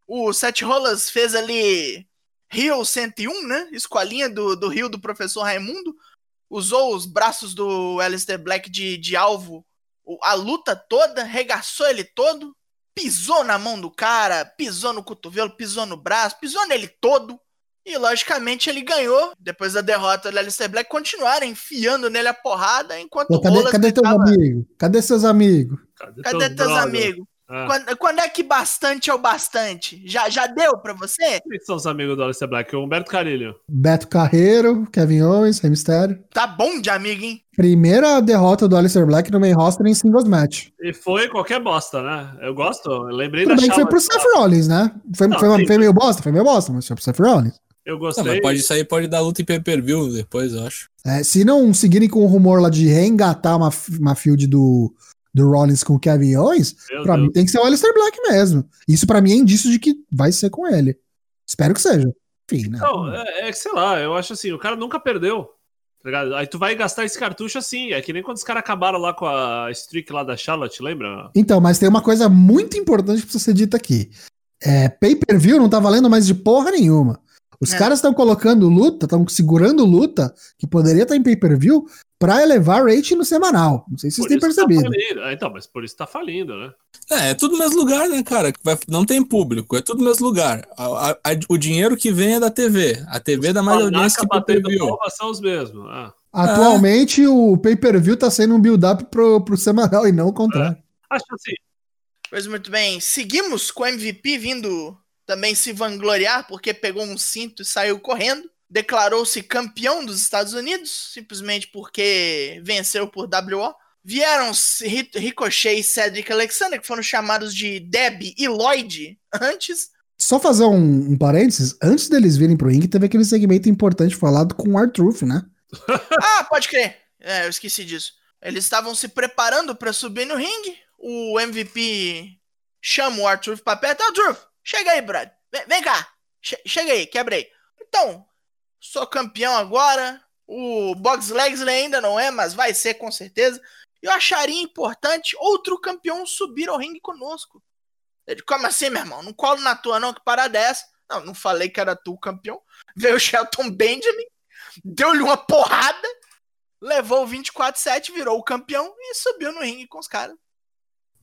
O Seth Rollins fez ali Rio 101, né? Escolinha do, do Rio do professor Raimundo. Usou os braços do Alistair Black de, de alvo a luta toda, regaçou ele todo, pisou na mão do cara, pisou no cotovelo, pisou no braço, pisou nele todo. E logicamente ele ganhou. Depois da derrota do Alistair Black, continuaram enfiando nele a porrada enquanto Pô, o cadê, Rolas cadê teus amigos? Cadê seus amigos? Cadê, Cadê teus amigos? Ah. Quando, quando é que bastante é o bastante? Já, já deu pra você? Quem são os amigos do Aleister Black? O Humberto Carilho. Beto Carreiro, Kevin Owens, Rey Mysterio. Tá bom de amigo, hein? Primeira derrota do Alistair Black no main roster em singles match. E foi qualquer bosta, né? Eu gosto, eu lembrei Tudo da bem que foi pro. Seth Rollins, né? Foi, Não, foi, uma- foi meio bosta, foi meio bosta, mas foi pro Seth Rollins. Eu Não, gostei. mas pode sair, pode dar luta em pay-per-view depois, eu acho. É, se não seguirem com o rumor lá de reengatar uma, uma field do, do Rollins com o Kevin Owens, Meu pra Deus. mim tem que ser o Alistair Black mesmo. Isso pra mim é indício de que vai ser com ele. Espero que seja. Enfim, né? Não, é, é que sei lá, eu acho assim, o cara nunca perdeu. Tá? Aí tu vai gastar esse cartucho assim. É que nem quando os caras acabaram lá com a streak lá da Charlotte, lembra? Então, mas tem uma coisa muito importante que precisa ser dita aqui. É, pay-per-view não tá valendo mais de porra nenhuma. Os É. caras estão colocando luta, estão segurando luta, que poderia estar em pay-per-view, pra elevar rating no semanal. Não sei se vocês Por têm isso que percebido. Tá. Ah, então, mas por isso tá falindo, né? É, é tudo no mesmo lugar, né, cara? Vai- não tem público, é tudo no mesmo lugar. A- a- a- o dinheiro que vem é da TV. A TV dá mais audiência que batendo pay-per-view. são os mesmos. Ah. Atualmente, o pay-per-view tá sendo um build-up pro, pro semanal e não o contrário. Acho assim, Pois muito bem. Seguimos com o MVP vindo também se vangloriar porque pegou um cinto e saiu correndo. Declarou-se campeão dos Estados Unidos, simplesmente porque venceu por WO. Vieram Ri- Ricochet e Cedric Alexander, que foram chamados de Deb e Lloyd antes. Só fazer um, um parênteses, antes deles virem pro ringue, teve aquele segmento importante falado com o R-Truth, né? Ah, pode crer. É, eu esqueci disso. Eles estavam se preparando pra subir no ringue. O MVP chama o Arthur pra perto. Arthur, chega aí, brother. Vem, vem cá. Che- chega aí, quebrei. Então, sou campeão agora. O Box Legsley ainda não é, mas vai ser com certeza. Eu acharia importante outro campeão subir ao ringue conosco. Ele, como assim, meu irmão? Não colo na tua, não, que parada é essa? Não, não falei que era tu o campeão. Veio o Shelton Benjamin, deu-lhe uma porrada, levou o 24-7, virou o campeão e subiu no ringue com os caras.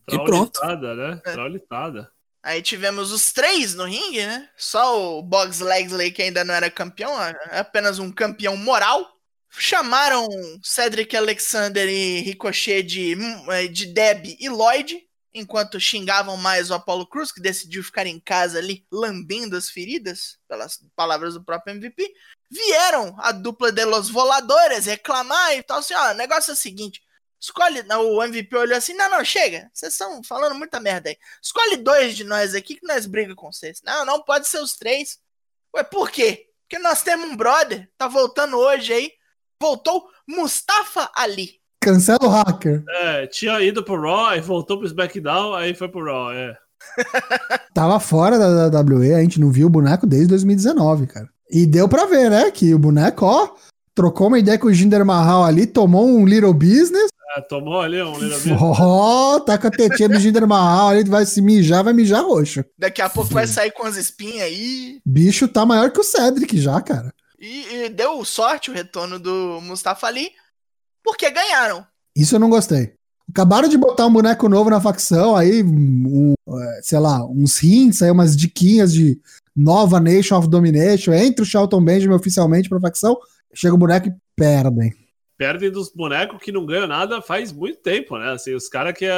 E pronto. traulitada, né? É. Traulitada. Aí tivemos os três no ringue, né? Só o Boggs Legsley, que ainda não era campeão, apenas um campeão moral. Chamaram Cedric Alexander e Ricochet de, eh, de Deb e Lloyd, enquanto xingavam mais o Apollo Cruz, que decidiu ficar em casa ali, lambendo as feridas, pelas palavras do próprio MVP. Vieram a dupla de los voladores reclamar e tal, assim, ó, o negócio é o seguinte, escolhe, o MVP olhou assim, não, não, chega, vocês estão falando muita merda aí, escolhe dois de nós aqui que nós briga com vocês. Não, não pode ser os três. Ué, por quê? Porque nós temos um brother, tá voltando hoje aí, voltou Mustafa Ali. Cancela o hacker. É, tinha ido pro Raw e voltou pro SmackDown, aí foi pro Raw, é. Tava fora da WWE, a gente não viu o boneco desde 2019, cara. E deu pra ver, né? Que o boneco, ó, trocou uma ideia com o Jinder Mahal ali, tomou um little business. É, tomou ali um. Ó, oh, tá com a tetinha do Jinder Mahal ali, vai se mijar, vai mijar roxo. Daqui a pouco vai sair com as espinhas aí. Bicho tá maior que o Cedric já, cara. E, e deu sorte o retorno do Mustafa Ali, porque ganharam. Isso eu não gostei. Acabaram de botar um boneco novo na facção, aí, um, é, sei lá, uns hints, aí umas diquinhas de nova Nation of Domination, entre o Charlton Benjamin oficialmente pra facção, chega o boneco e perdem. Perdem dos bonecos que não ganham nada faz muito tempo, né? Assim, os caras que é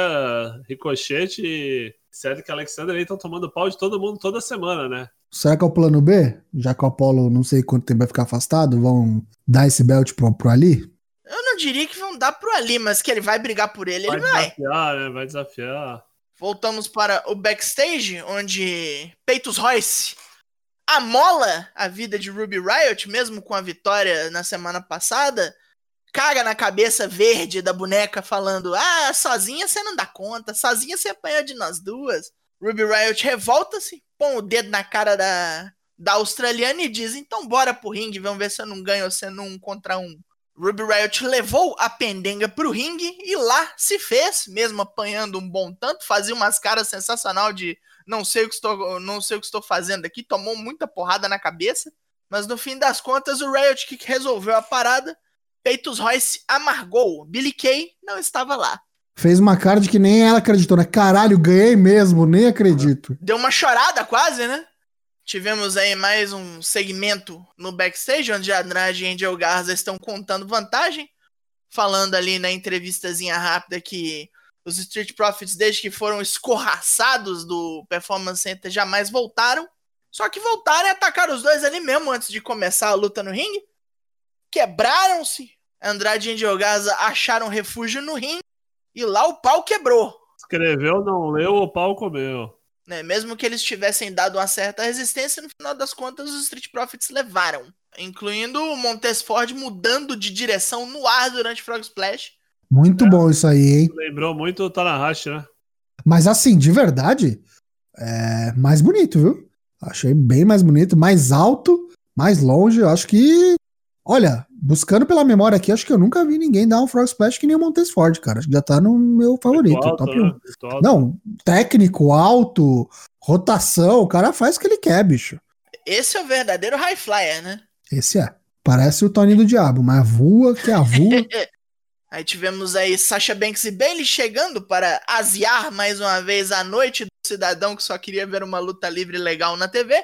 Ricochete e Cedric Alexander aí estão tomando pau de todo mundo toda semana, né? Será que é o plano B? Já que o Apollo não sei quanto tempo vai ficar afastado, vão dar esse belt pro, pro Ali? Eu não diria que vão dar pro Ali, mas que ele vai brigar por ele, vai ele vai. Desafiar, né? Vai desafiar. Voltamos para o backstage, onde Peitos Royce amola a vida de Ruby Riot, mesmo com a vitória na semana passada, caga na cabeça verde da boneca falando: Ah, sozinha você não dá conta, sozinha você apanha de nós duas. Ruby Riot revolta-se, põe o dedo na cara da, da australiana e diz: Então bora pro ringue, vamos ver se eu não ganho você num contra um. Ruby Riot levou a pendenga pro ringue e lá se fez, mesmo apanhando um bom tanto, fazia umas caras sensacional de não sei o que estou, não sei o que estou fazendo aqui, tomou muita porrada na cabeça, mas no fim das contas o Riot Kick resolveu a parada. Peitos Royce amargou. Billy Kay não estava lá. Fez uma cara de que nem ela acreditou, né? Caralho, ganhei mesmo, nem acredito. Deu uma chorada quase, né? Tivemos aí mais um segmento no backstage, onde Andrade e Angel Garza estão contando vantagem, falando ali na entrevistazinha rápida que os Street Profits, desde que foram escorraçados do Performance Center, jamais voltaram. Só que voltaram e atacaram os dois ali mesmo antes de começar a luta no ringue. Quebraram-se. Andrade e Angel Garza acharam refúgio no ringue. E lá o pau quebrou. Escreveu, não leu, o pau comeu. Né, mesmo que eles tivessem dado uma certa resistência, no final das contas os Street Profits levaram. Incluindo o Montez Ford mudando de direção no ar durante Frog Splash. Muito é, bom isso aí, hein? Lembrou muito o Tanahashi, né? Mas assim, de verdade, é mais bonito, viu? Achei bem mais bonito, mais alto, mais longe. Acho que Olha, buscando pela memória aqui, acho que eu nunca vi ninguém dar um Frog Splash que nem o Montes Ford, cara. Acho que já tá no meu favorito, alto, top 1. Né? Não, técnico, alto, rotação, o cara faz o que ele quer, bicho. Esse é o verdadeiro high flyer, né? Esse é. Parece o Tony do Diabo, mas voa que a voa. aí tivemos aí Sasha Banks e Bailey chegando para aziar mais uma vez a noite do cidadão que só queria ver uma luta livre legal na TV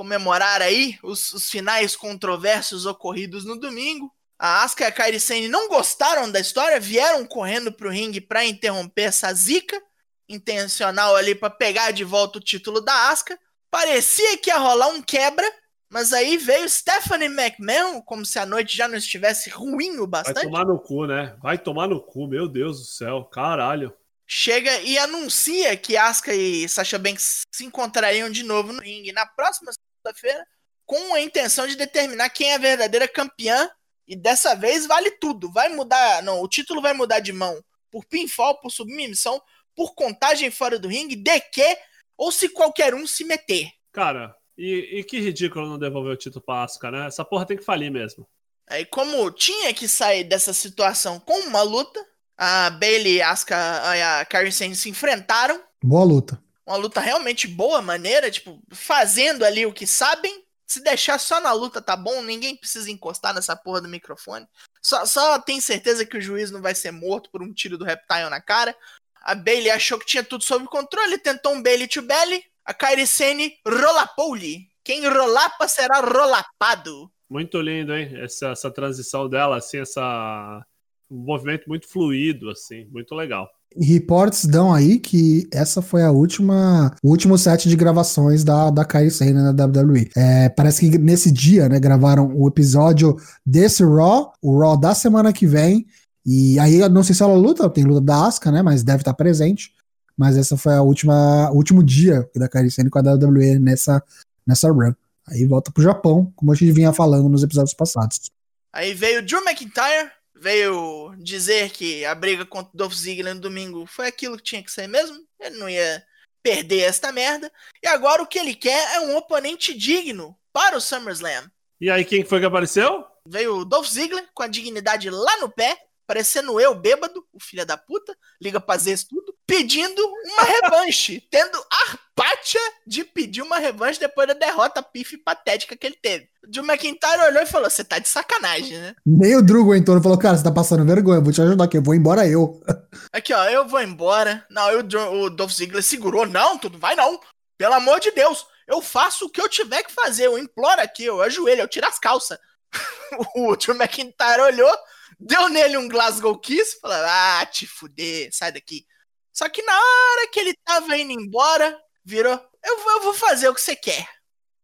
comemorar aí os, os finais controversos ocorridos no domingo. A Asuka e a Kairi Sane não gostaram da história, vieram correndo pro ringue para interromper essa zica intencional ali para pegar de volta o título da Asuka. Parecia que ia rolar um quebra, mas aí veio Stephanie McMahon, como se a noite já não estivesse ruim o bastante. Vai tomar no cu, né? Vai tomar no cu, meu Deus do céu, caralho. Chega e anuncia que Asuka e Sasha Banks se encontrariam de novo no ringue na próxima segunda-feira com a intenção de determinar quem é a verdadeira campeã. E dessa vez vale tudo. Vai mudar. Não, o título vai mudar de mão por pinfall, por submissão, por contagem fora do ringue, de que, ou se qualquer um se meter. Cara, e, e que ridículo não devolver o título pra Asuka, né? Essa porra tem que falir mesmo. Aí, como tinha que sair dessa situação com uma luta, a Bailey, Asuka e a Karen Sane se enfrentaram. Boa luta uma luta realmente boa, maneira, tipo, fazendo ali o que sabem. Se deixar só na luta tá bom, ninguém precisa encostar nessa porra do microfone. Só, só tem certeza que o juiz não vai ser morto por um tiro do Reptile na cara. A Bailey achou que tinha tudo sob controle, tentou um Bailey to Belly. A Kairi Sane rolapou-lhe. Quem rolapa será rolapado. Muito lindo, hein? Essa, essa transição dela, assim, essa um movimento muito fluido, assim, muito legal. Reports dão aí que essa foi a última, o último set de gravações da, da Kairi Sane na WWE. É, parece que nesse dia, né, gravaram o episódio desse Raw, o Raw da semana que vem, e aí não sei se ela luta, tem luta da Asuka, né, mas deve estar presente, mas essa foi a última, último dia da Kairi Sane com a WWE nessa, nessa run. Aí volta pro Japão, como a gente vinha falando nos episódios passados. Aí veio Drew McIntyre, veio dizer que a briga contra o Dolph Ziggler no domingo foi aquilo que tinha que ser mesmo. Ele não ia perder esta merda. E agora o que ele quer é um oponente digno para o SummerSlam. E aí, quem foi que apareceu? Veio o Dolph Ziggler com a dignidade lá no pé, parecendo eu bêbado, o filho da puta, liga pra Zez tudo, pedindo uma revanche, tendo a pátia de pedir uma revanche depois da derrota pife patética que ele teve. Drew McIntyre olhou e falou: Você tá de sacanagem, né? Nem o Drew aguentou e falou: Cara, você tá passando vergonha, vou te ajudar aqui, eu vou embora eu. Aqui, ó, eu vou embora. Não, eu, o Dolph Ziggler segurou: Não, tudo vai não. Pelo amor de Deus, eu faço o que eu tiver que fazer, eu imploro aqui, eu ajoelho, eu tiro as calças. o Drew McIntyre olhou deu nele um Glasgow Kiss, falou, ah, te fuder, sai daqui. Só que na hora que ele tava indo embora, virou, eu eu vou fazer o que você quer.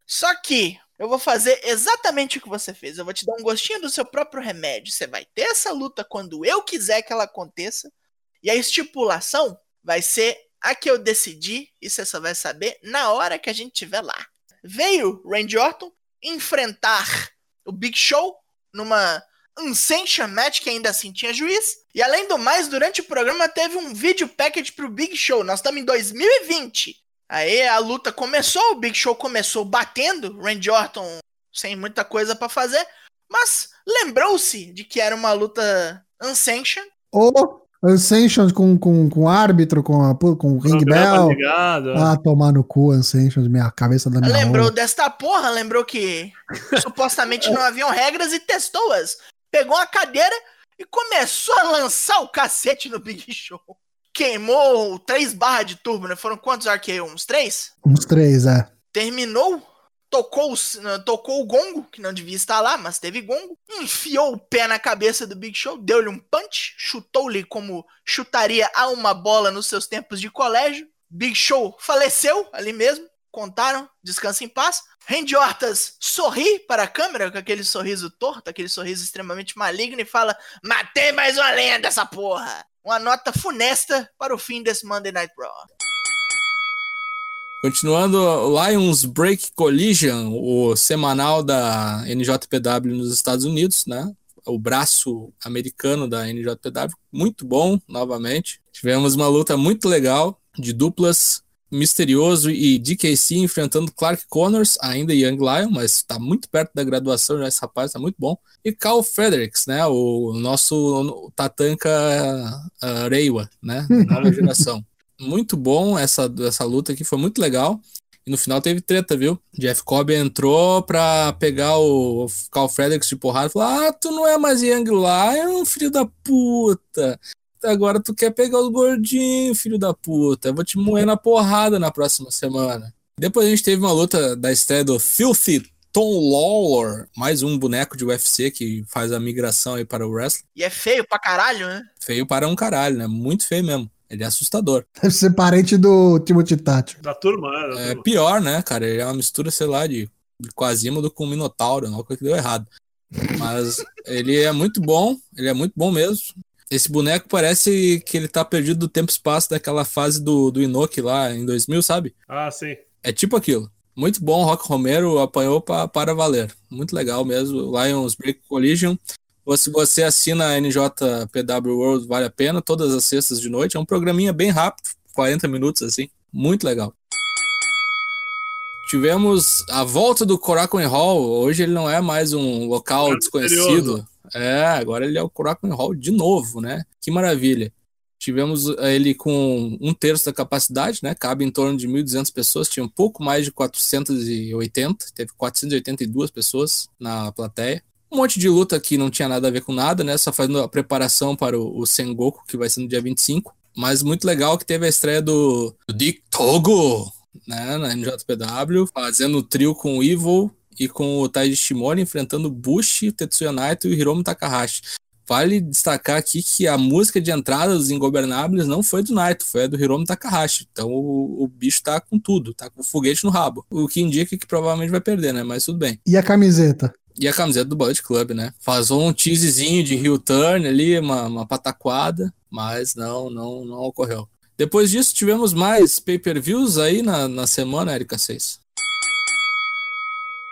Só que eu vou fazer exatamente o que você fez. Eu vou te dar um gostinho do seu próprio remédio. Você vai ter essa luta quando eu quiser que ela aconteça. E a estipulação vai ser a que eu decidi, e você só vai saber na hora que a gente estiver lá. Veio Randy Orton enfrentar o Big Show numa Unsanctioned Match, que ainda assim tinha juiz. E além do mais, durante o programa teve um vídeo package pro Big Show. Nós estamos em 2020. Aí a luta começou, o Big Show começou batendo, Randy Orton sem muita coisa para fazer, mas lembrou-se de que era uma luta unsanctioned. Oh, unsanctioned com, com, com árbitro, com, a, com o ring bell. Ligado, é. ah, tomar no cu, unsanctioned, minha cabeça da minha Lembrou rola. desta porra, lembrou que supostamente não haviam regras e testou-as pegou uma cadeira e começou a lançar o cacete no Big Show. Queimou três barras de turbo, né? Foram quantos RKO? Uns três? Uns três, é. Terminou, tocou, tocou o gongo, que não devia estar lá, mas teve gongo. Enfiou o pé na cabeça do Big Show, deu-lhe um punch, chutou-lhe como chutaria a uma bola nos seus tempos de colégio. Big Show faleceu ali mesmo, contaram, descansa em paz. Randy Ortas sorri para a câmera com aquele sorriso torto, aquele sorriso extremamente maligno e fala: Matei mais uma lenda essa porra! Uma nota funesta para o fim desse Monday Night Raw. Continuando, Lions Break Collision, o semanal da NJPW nos Estados Unidos, né? O braço americano da NJPW, muito bom, novamente. Tivemos uma luta muito legal de duplas Misterioso e DKC enfrentando Clark Connors, ainda Young Lion, mas está muito perto da graduação já, esse rapaz está muito bom. E Carl Fredericks, né, o nosso Tatanka uh, Reiwa, né, nova geração. muito bom essa, essa luta aqui, foi muito legal. E no final teve treta, viu? Jeff Cobb entrou pra pegar o Carl Fredericks de porrada e falou: Ah, tu não é mais Young Lion, filho da puta agora tu quer pegar os gordinhos, filho da puta. Eu vou te moer na porrada na próxima semana. Depois a gente teve uma luta da estreia do Filthy Tom Lawler, mais um boneco de UFC que faz a migração aí para o wrestling. E é feio pra caralho, né? Feio para um caralho, né? Muito feio mesmo. Ele é assustador. Deve ser parente do Timothy Thatcher. Da turma, né? Da É turma. pior, né, cara? Ele é uma mistura, sei lá, de, de Quasimodo com Minotauro, uma coisa que deu errado. Mas ele é muito bom, ele é muito bom mesmo. Esse boneco parece que ele tá perdido do tempo e espaço daquela fase do, do Inoki lá em 2000, sabe? Ah, sim. É tipo aquilo. Muito bom, Rock Romero apanhou pra, para valer. Muito legal mesmo. Lions Break Collision. Ou Se você assina a NJPW World, vale a pena. Todas as sextas de noite. É um programinha bem rápido, 40 minutos assim. Muito legal. Tivemos a volta do Korakuen Hall. Hoje ele não é mais um local Lugar desconhecido. É, agora ele é o Hall de novo, né? Que maravilha. Tivemos ele com um terço da capacidade, né? Cabe em torno de 1.200 pessoas. Tinha um pouco mais de 480. Teve 482 pessoas na plateia. Um monte de luta que não tinha nada a ver com nada, né? Só fazendo a preparação para o, o Sengoku, que vai ser no dia 25. Mas muito legal que teve a estreia do, do Dick Togo, né? Na NJPW, fazendo o trio com o Evil e com o Taiji Shimori enfrentando Bushi, Tetsuya Naito e Hiromu Takahashi. Vale destacar aqui que a música de entrada dos Ingobernáveis não foi do Naito, foi a do Hiromu Takahashi. Então o, o, bicho tá com tudo, tá com foguete no rabo. O que indica que provavelmente vai perder, né? Mas tudo bem. E a camiseta? E a camiseta do Bullet Club, né? Faz um teasezinho de heel turn ali, uma, uma pataquada, mas não, não, não ocorreu. Depois disso, tivemos mais pay-per-views aí na, na semana, Erika 6.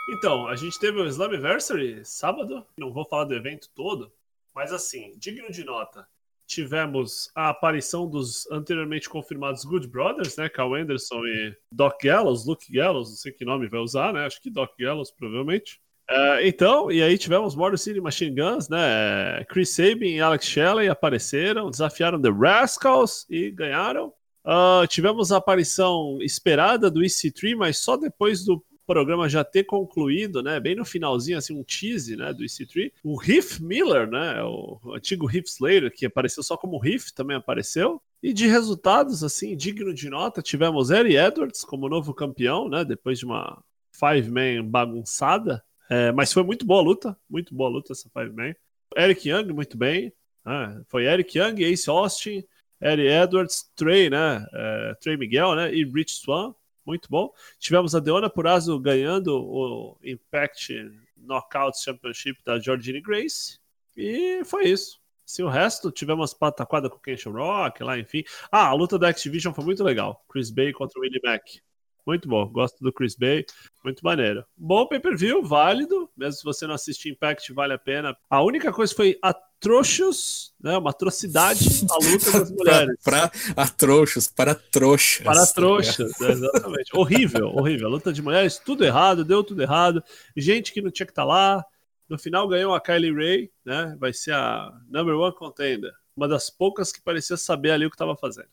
Então, a gente teve o Slammiversary sábado. Não vou falar do evento todo, mas assim, digno de nota. Tivemos a aparição dos anteriormente confirmados Good Brothers, né? Cal Anderson e Doc Gallows, Luke Gallows, não sei que nome vai usar, né? Acho que Doc Gallows, provavelmente. Uh, então, e aí tivemos Motor City Machine Guns, né? Chris Sabin e Alex Shelley apareceram, desafiaram The Rascals e ganharam. Uh, tivemos a aparição esperada do EC3, mas só depois do programa já ter concluído, né? Bem no finalzinho, assim, um tease, né? Do EC3. O Heath Miller, né? O antigo Heath Slater, que apareceu só como Heath, também apareceu. E de resultados, assim, digno de nota, tivemos Eddie Edwards como novo campeão, né? Depois de uma five-man bagunçada. É, mas foi muito boa luta, muito boa luta essa Five Man. Eric Young, muito bem. Né? Foi Eric Young, Ace Austin, Eddie Edwards, Trey, né? É, Trey Miguel, né? E Rich Swan, muito bom. Tivemos a Deona Purazo ganhando o Impact Knockout Championship da Georgine Grace. E foi isso. Assim, o resto, tivemos pataquada com o Kenshin Rock lá, enfim. Ah, a luta da X-Division foi muito legal. Chris Bay contra o Willie Mack. Muito bom, gosto do Chris Bay, muito maneiro. Bom pay-per-view, válido, mesmo se você não assistir Impact, vale a pena. A única coisa foi atroxos, né, uma atrocidade a luta das mulheres. para atroxos, para trouxas. Para trouxas, é, exatamente. horrível, horrível. A luta de mulheres, tudo errado, deu tudo errado. Gente que não tinha que estar tá lá. No final ganhou a Kylie Ray, né? Vai ser a number one contender. Uma das poucas que parecia saber ali o que estava fazendo.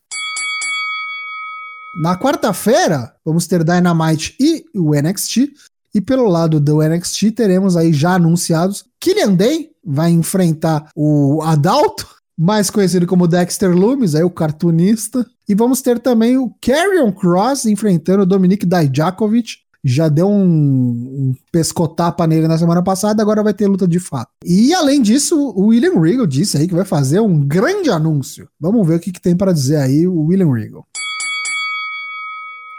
Na quarta-feira, vamos ter Dynamite e o NXT. E pelo lado do NXT, teremos aí já anunciados Killian Day vai enfrentar o Adalto, mais conhecido como Dexter Loomis, aí o cartunista. E vamos ter também o Carrion Cross enfrentando o Dominic Dijakovic. Já deu um, um pescotapa nele na semana passada, agora vai ter luta de fato. E além disso, o William Regal disse aí que vai fazer um grande anúncio. Vamos ver o que, que tem para dizer aí o William Regal.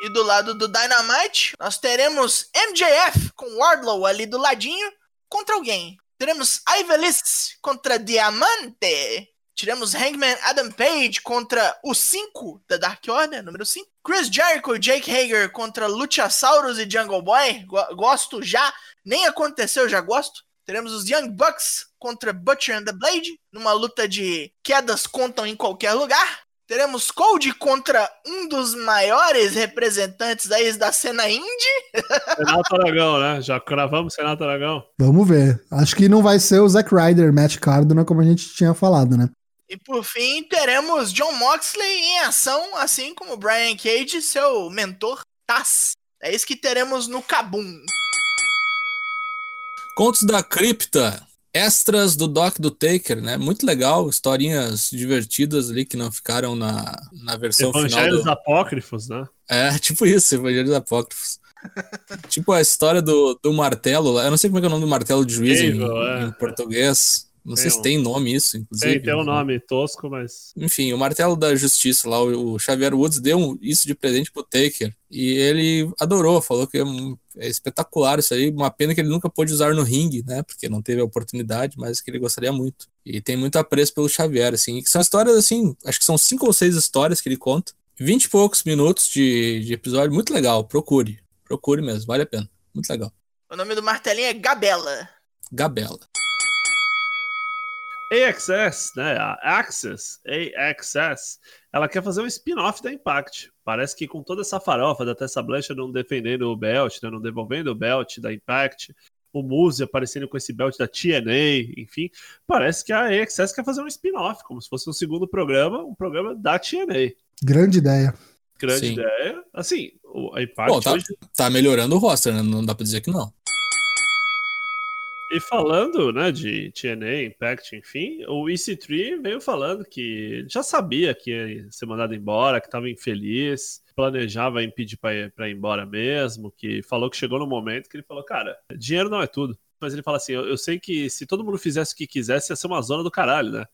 E do lado do Dynamite, nós teremos MJF com Wardlow ali do ladinho contra alguém. Teremos Ivelisse contra Diamante. Tiramos Hangman Adam Page contra o 5 da Dark Order, número 5. Chris Jericho e Jake Hager contra Luchasaurus e Jungle Boy. Gosto já. Nem aconteceu, já gosto. Teremos os Young Bucks contra Butcher and the Blade, numa luta de quedas contam em qualquer lugar. Teremos Cold contra um dos maiores representantes aí da cena indie. Renato Aragão, né? Já cravamos Renato Aragão. Vamos ver. Acho que não vai ser o Zack Ryder, Matt Cardona, como a gente tinha falado, né? E por fim, teremos John Moxley em ação, assim como Brian Cage, seu mentor Taz. É isso que teremos no Kabum. Contos da Cripta extras do Doc do Taker, né? Muito legal, historinhas divertidas ali que não ficaram na, na versão Evangelhos final. Evangelhos do... apócrifos, né? É, tipo isso, Evangelhos apócrifos. tipo a história do, do martelo, eu não sei como é, é o nome do martelo de juiz em, é. em, português. Não tem sei um... se tem nome isso, inclusive. Tem, tem um nome tosco, mas. Enfim, o martelo da justiça lá, o, Xavier Woods deu isso de presente pro Taker. E ele adorou, falou que é, é, espetacular isso aí. Uma pena que ele nunca pôde usar no ringue, né? Porque não teve a oportunidade, mas que ele gostaria muito. E tem muito apreço pelo Xavier, assim. E são histórias, assim, acho que são cinco ou seis histórias que ele conta. Vinte e poucos minutos de, de episódio, muito legal. Procure. Procure mesmo, vale a pena. Muito legal. O nome do martelinho é Gabela. Gabela. AXS, né, a Access, AXS, ela quer fazer um spin-off da Impact. Parece que com toda essa farofa da Tessa Blanchard não defendendo o belt, né, não devolvendo o belt da Impact, o Muse aparecendo com esse belt da TNA, enfim, parece que a AXS quer fazer um spin-off, como se fosse um segundo programa, um programa da TNA. Grande ideia. Grande Sim. ideia. Assim, a Impact Bom, tá, hoje... tá melhorando o roster, né? Não dá pra dizer que não. E falando, né, de TNA, Impact, enfim, o EC3 veio falando que já sabia que ia ser mandado embora, que estava infeliz, planejava impedir para ir, ir embora mesmo, que falou que chegou no momento que ele falou, cara, dinheiro não é tudo. Mas ele fala assim, eu, eu sei que se todo mundo fizesse o que quisesse, ia ser uma zona do caralho, né?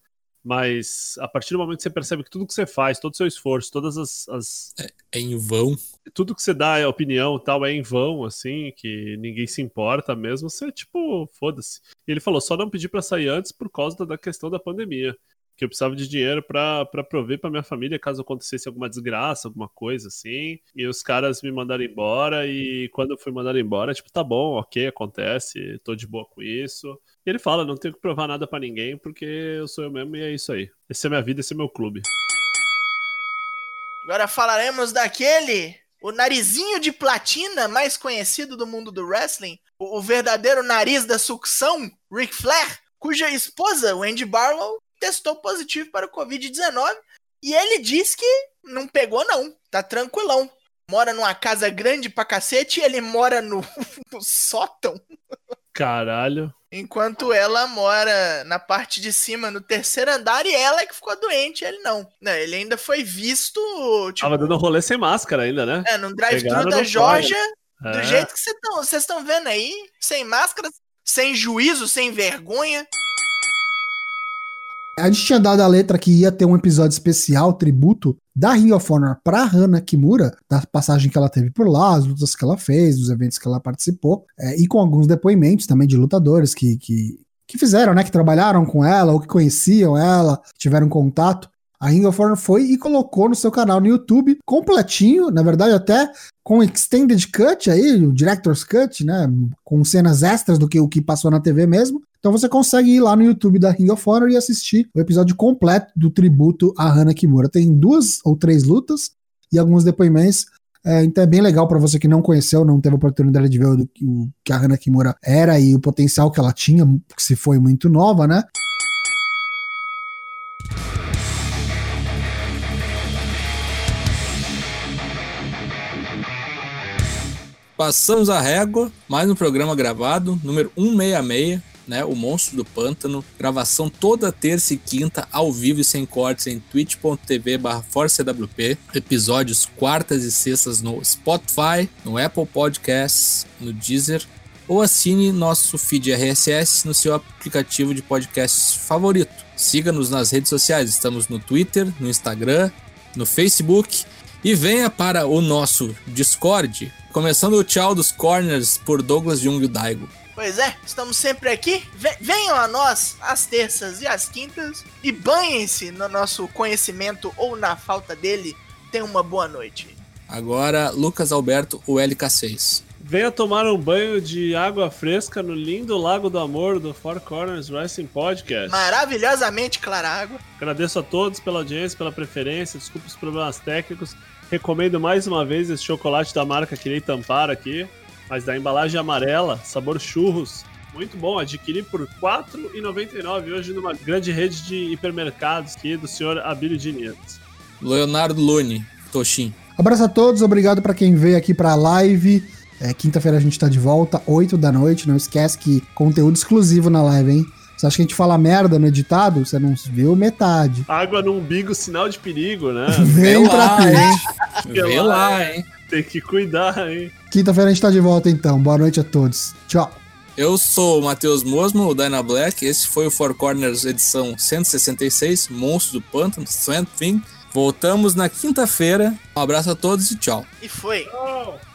Mas a partir do momento que você percebe que tudo que você faz, todo o seu esforço, todas as. as... É, é, em vão. Tudo que você dá, é opinião e tal, é em vão, assim, que ninguém se importa mesmo, você, tipo, foda-se. E ele falou: só não pedi para sair antes por causa da questão da pandemia que eu precisava de dinheiro para prover para minha família caso acontecesse alguma desgraça, alguma coisa assim. E os caras me mandaram embora e quando eu fui mandado embora, tipo, tá bom, ok, acontece, tô de boa com isso. E ele fala, não tenho que provar nada para ninguém porque eu sou eu mesmo e é isso aí. Essa é minha vida, esse é meu clube. Agora falaremos daquele, o narizinho de platina mais conhecido do mundo do wrestling, o, o verdadeiro nariz da sucção, Ric Flair, cuja esposa, Wendy Barlow, testou positivo para o Covid-19 e ele diz que não pegou, não. Tá tranquilão. Mora numa casa grande pra cacete e ele mora no, no sótão. Caralho. Enquanto ela mora na parte de cima, no terceiro andar, e ela é que ficou doente, ele não. não ele ainda foi visto. Tipo, Tava dando rolê sem máscara ainda, né? É, num drive-thru da Georgia, é. do jeito que vocês estão vendo aí, sem máscara, sem juízo, sem vergonha. A gente tinha dado a letra que ia ter um episódio especial, tributo, da Ring of Honor pra Hana Kimura, da passagem que ela teve por lá, as lutas que ela fez, os eventos que ela participou, é, e com alguns depoimentos também de lutadores que, que, que fizeram, né, que trabalharam com ela, ou que conheciam ela, tiveram contato. A Ring of Honor foi e colocou no seu canal no YouTube, completinho, na verdade até com extended cut aí, o director's cut, né, com cenas extras do que o que passou na TV mesmo. Então você consegue ir lá no YouTube da Ring of Honor e assistir o episódio completo do tributo a Hana Kimura. Tem duas ou três lutas e alguns depoimentos. É, então é bem legal para você que não conheceu, não teve a oportunidade de ver o, que a Hana Kimura era e o potencial que ela tinha, que se foi muito nova, né? Passamos a régua, mais um programa gravado, número 166, né? O Monstro do Pântano. Gravação toda terça e quinta, ao vivo e sem cortes, em twitch.tv ForceWP. Episódios quartas e sextas no Spotify, no Apple Podcasts, no Deezer. Ou assine nosso feed RSS no seu aplicativo de podcasts favorito. Siga-nos nas redes sociais. Estamos no Twitter, no Instagram, no Facebook. E venha para o nosso Discord, começando o tchau dos corners por Douglas Jung Daigo. Pois é, estamos sempre aqui. Venham a nós às terças e às quintas e banhem-se no nosso conhecimento ou na falta dele. Tenha uma boa noite. Agora, Lucas Alberto, o LK6. Venha tomar um banho de água fresca no lindo Lago do Amor do Four Corners Wrestling Podcast. Maravilhosamente clara água. Agradeço a todos pela audiência, pela preferência. Desculpe os problemas técnicos. Recomendo mais uma vez esse chocolate da marca Quirei Tampar aqui mas da embalagem amarela, sabor churros. Muito bom, adquiri por R$ 4,99 hoje numa grande rede de hipermercados aqui do senhor Abílio Diniz. Leonardo Lune, Toshin. Abraço a todos, obrigado para quem veio aqui para a live. É, Quinta-feira a gente tá de volta, 8 da noite. Não esquece que conteúdo exclusivo na live, hein? Você acha que a gente fala merda no editado? Você não viu metade. Água no umbigo, sinal de perigo, né? Vem Vê pra frente. Vê lá, hein? Tem que cuidar, hein? Quinta-feira a gente tá de volta então. Boa noite a todos. Tchau. Eu sou o Matheus Mosmo, o Dyna Black. Esse foi o Four Corners edição 166, Monstro do Pântano, Swamp Thing. Voltamos na quinta-feira. Um abraço a todos e tchau. E foi. Oh.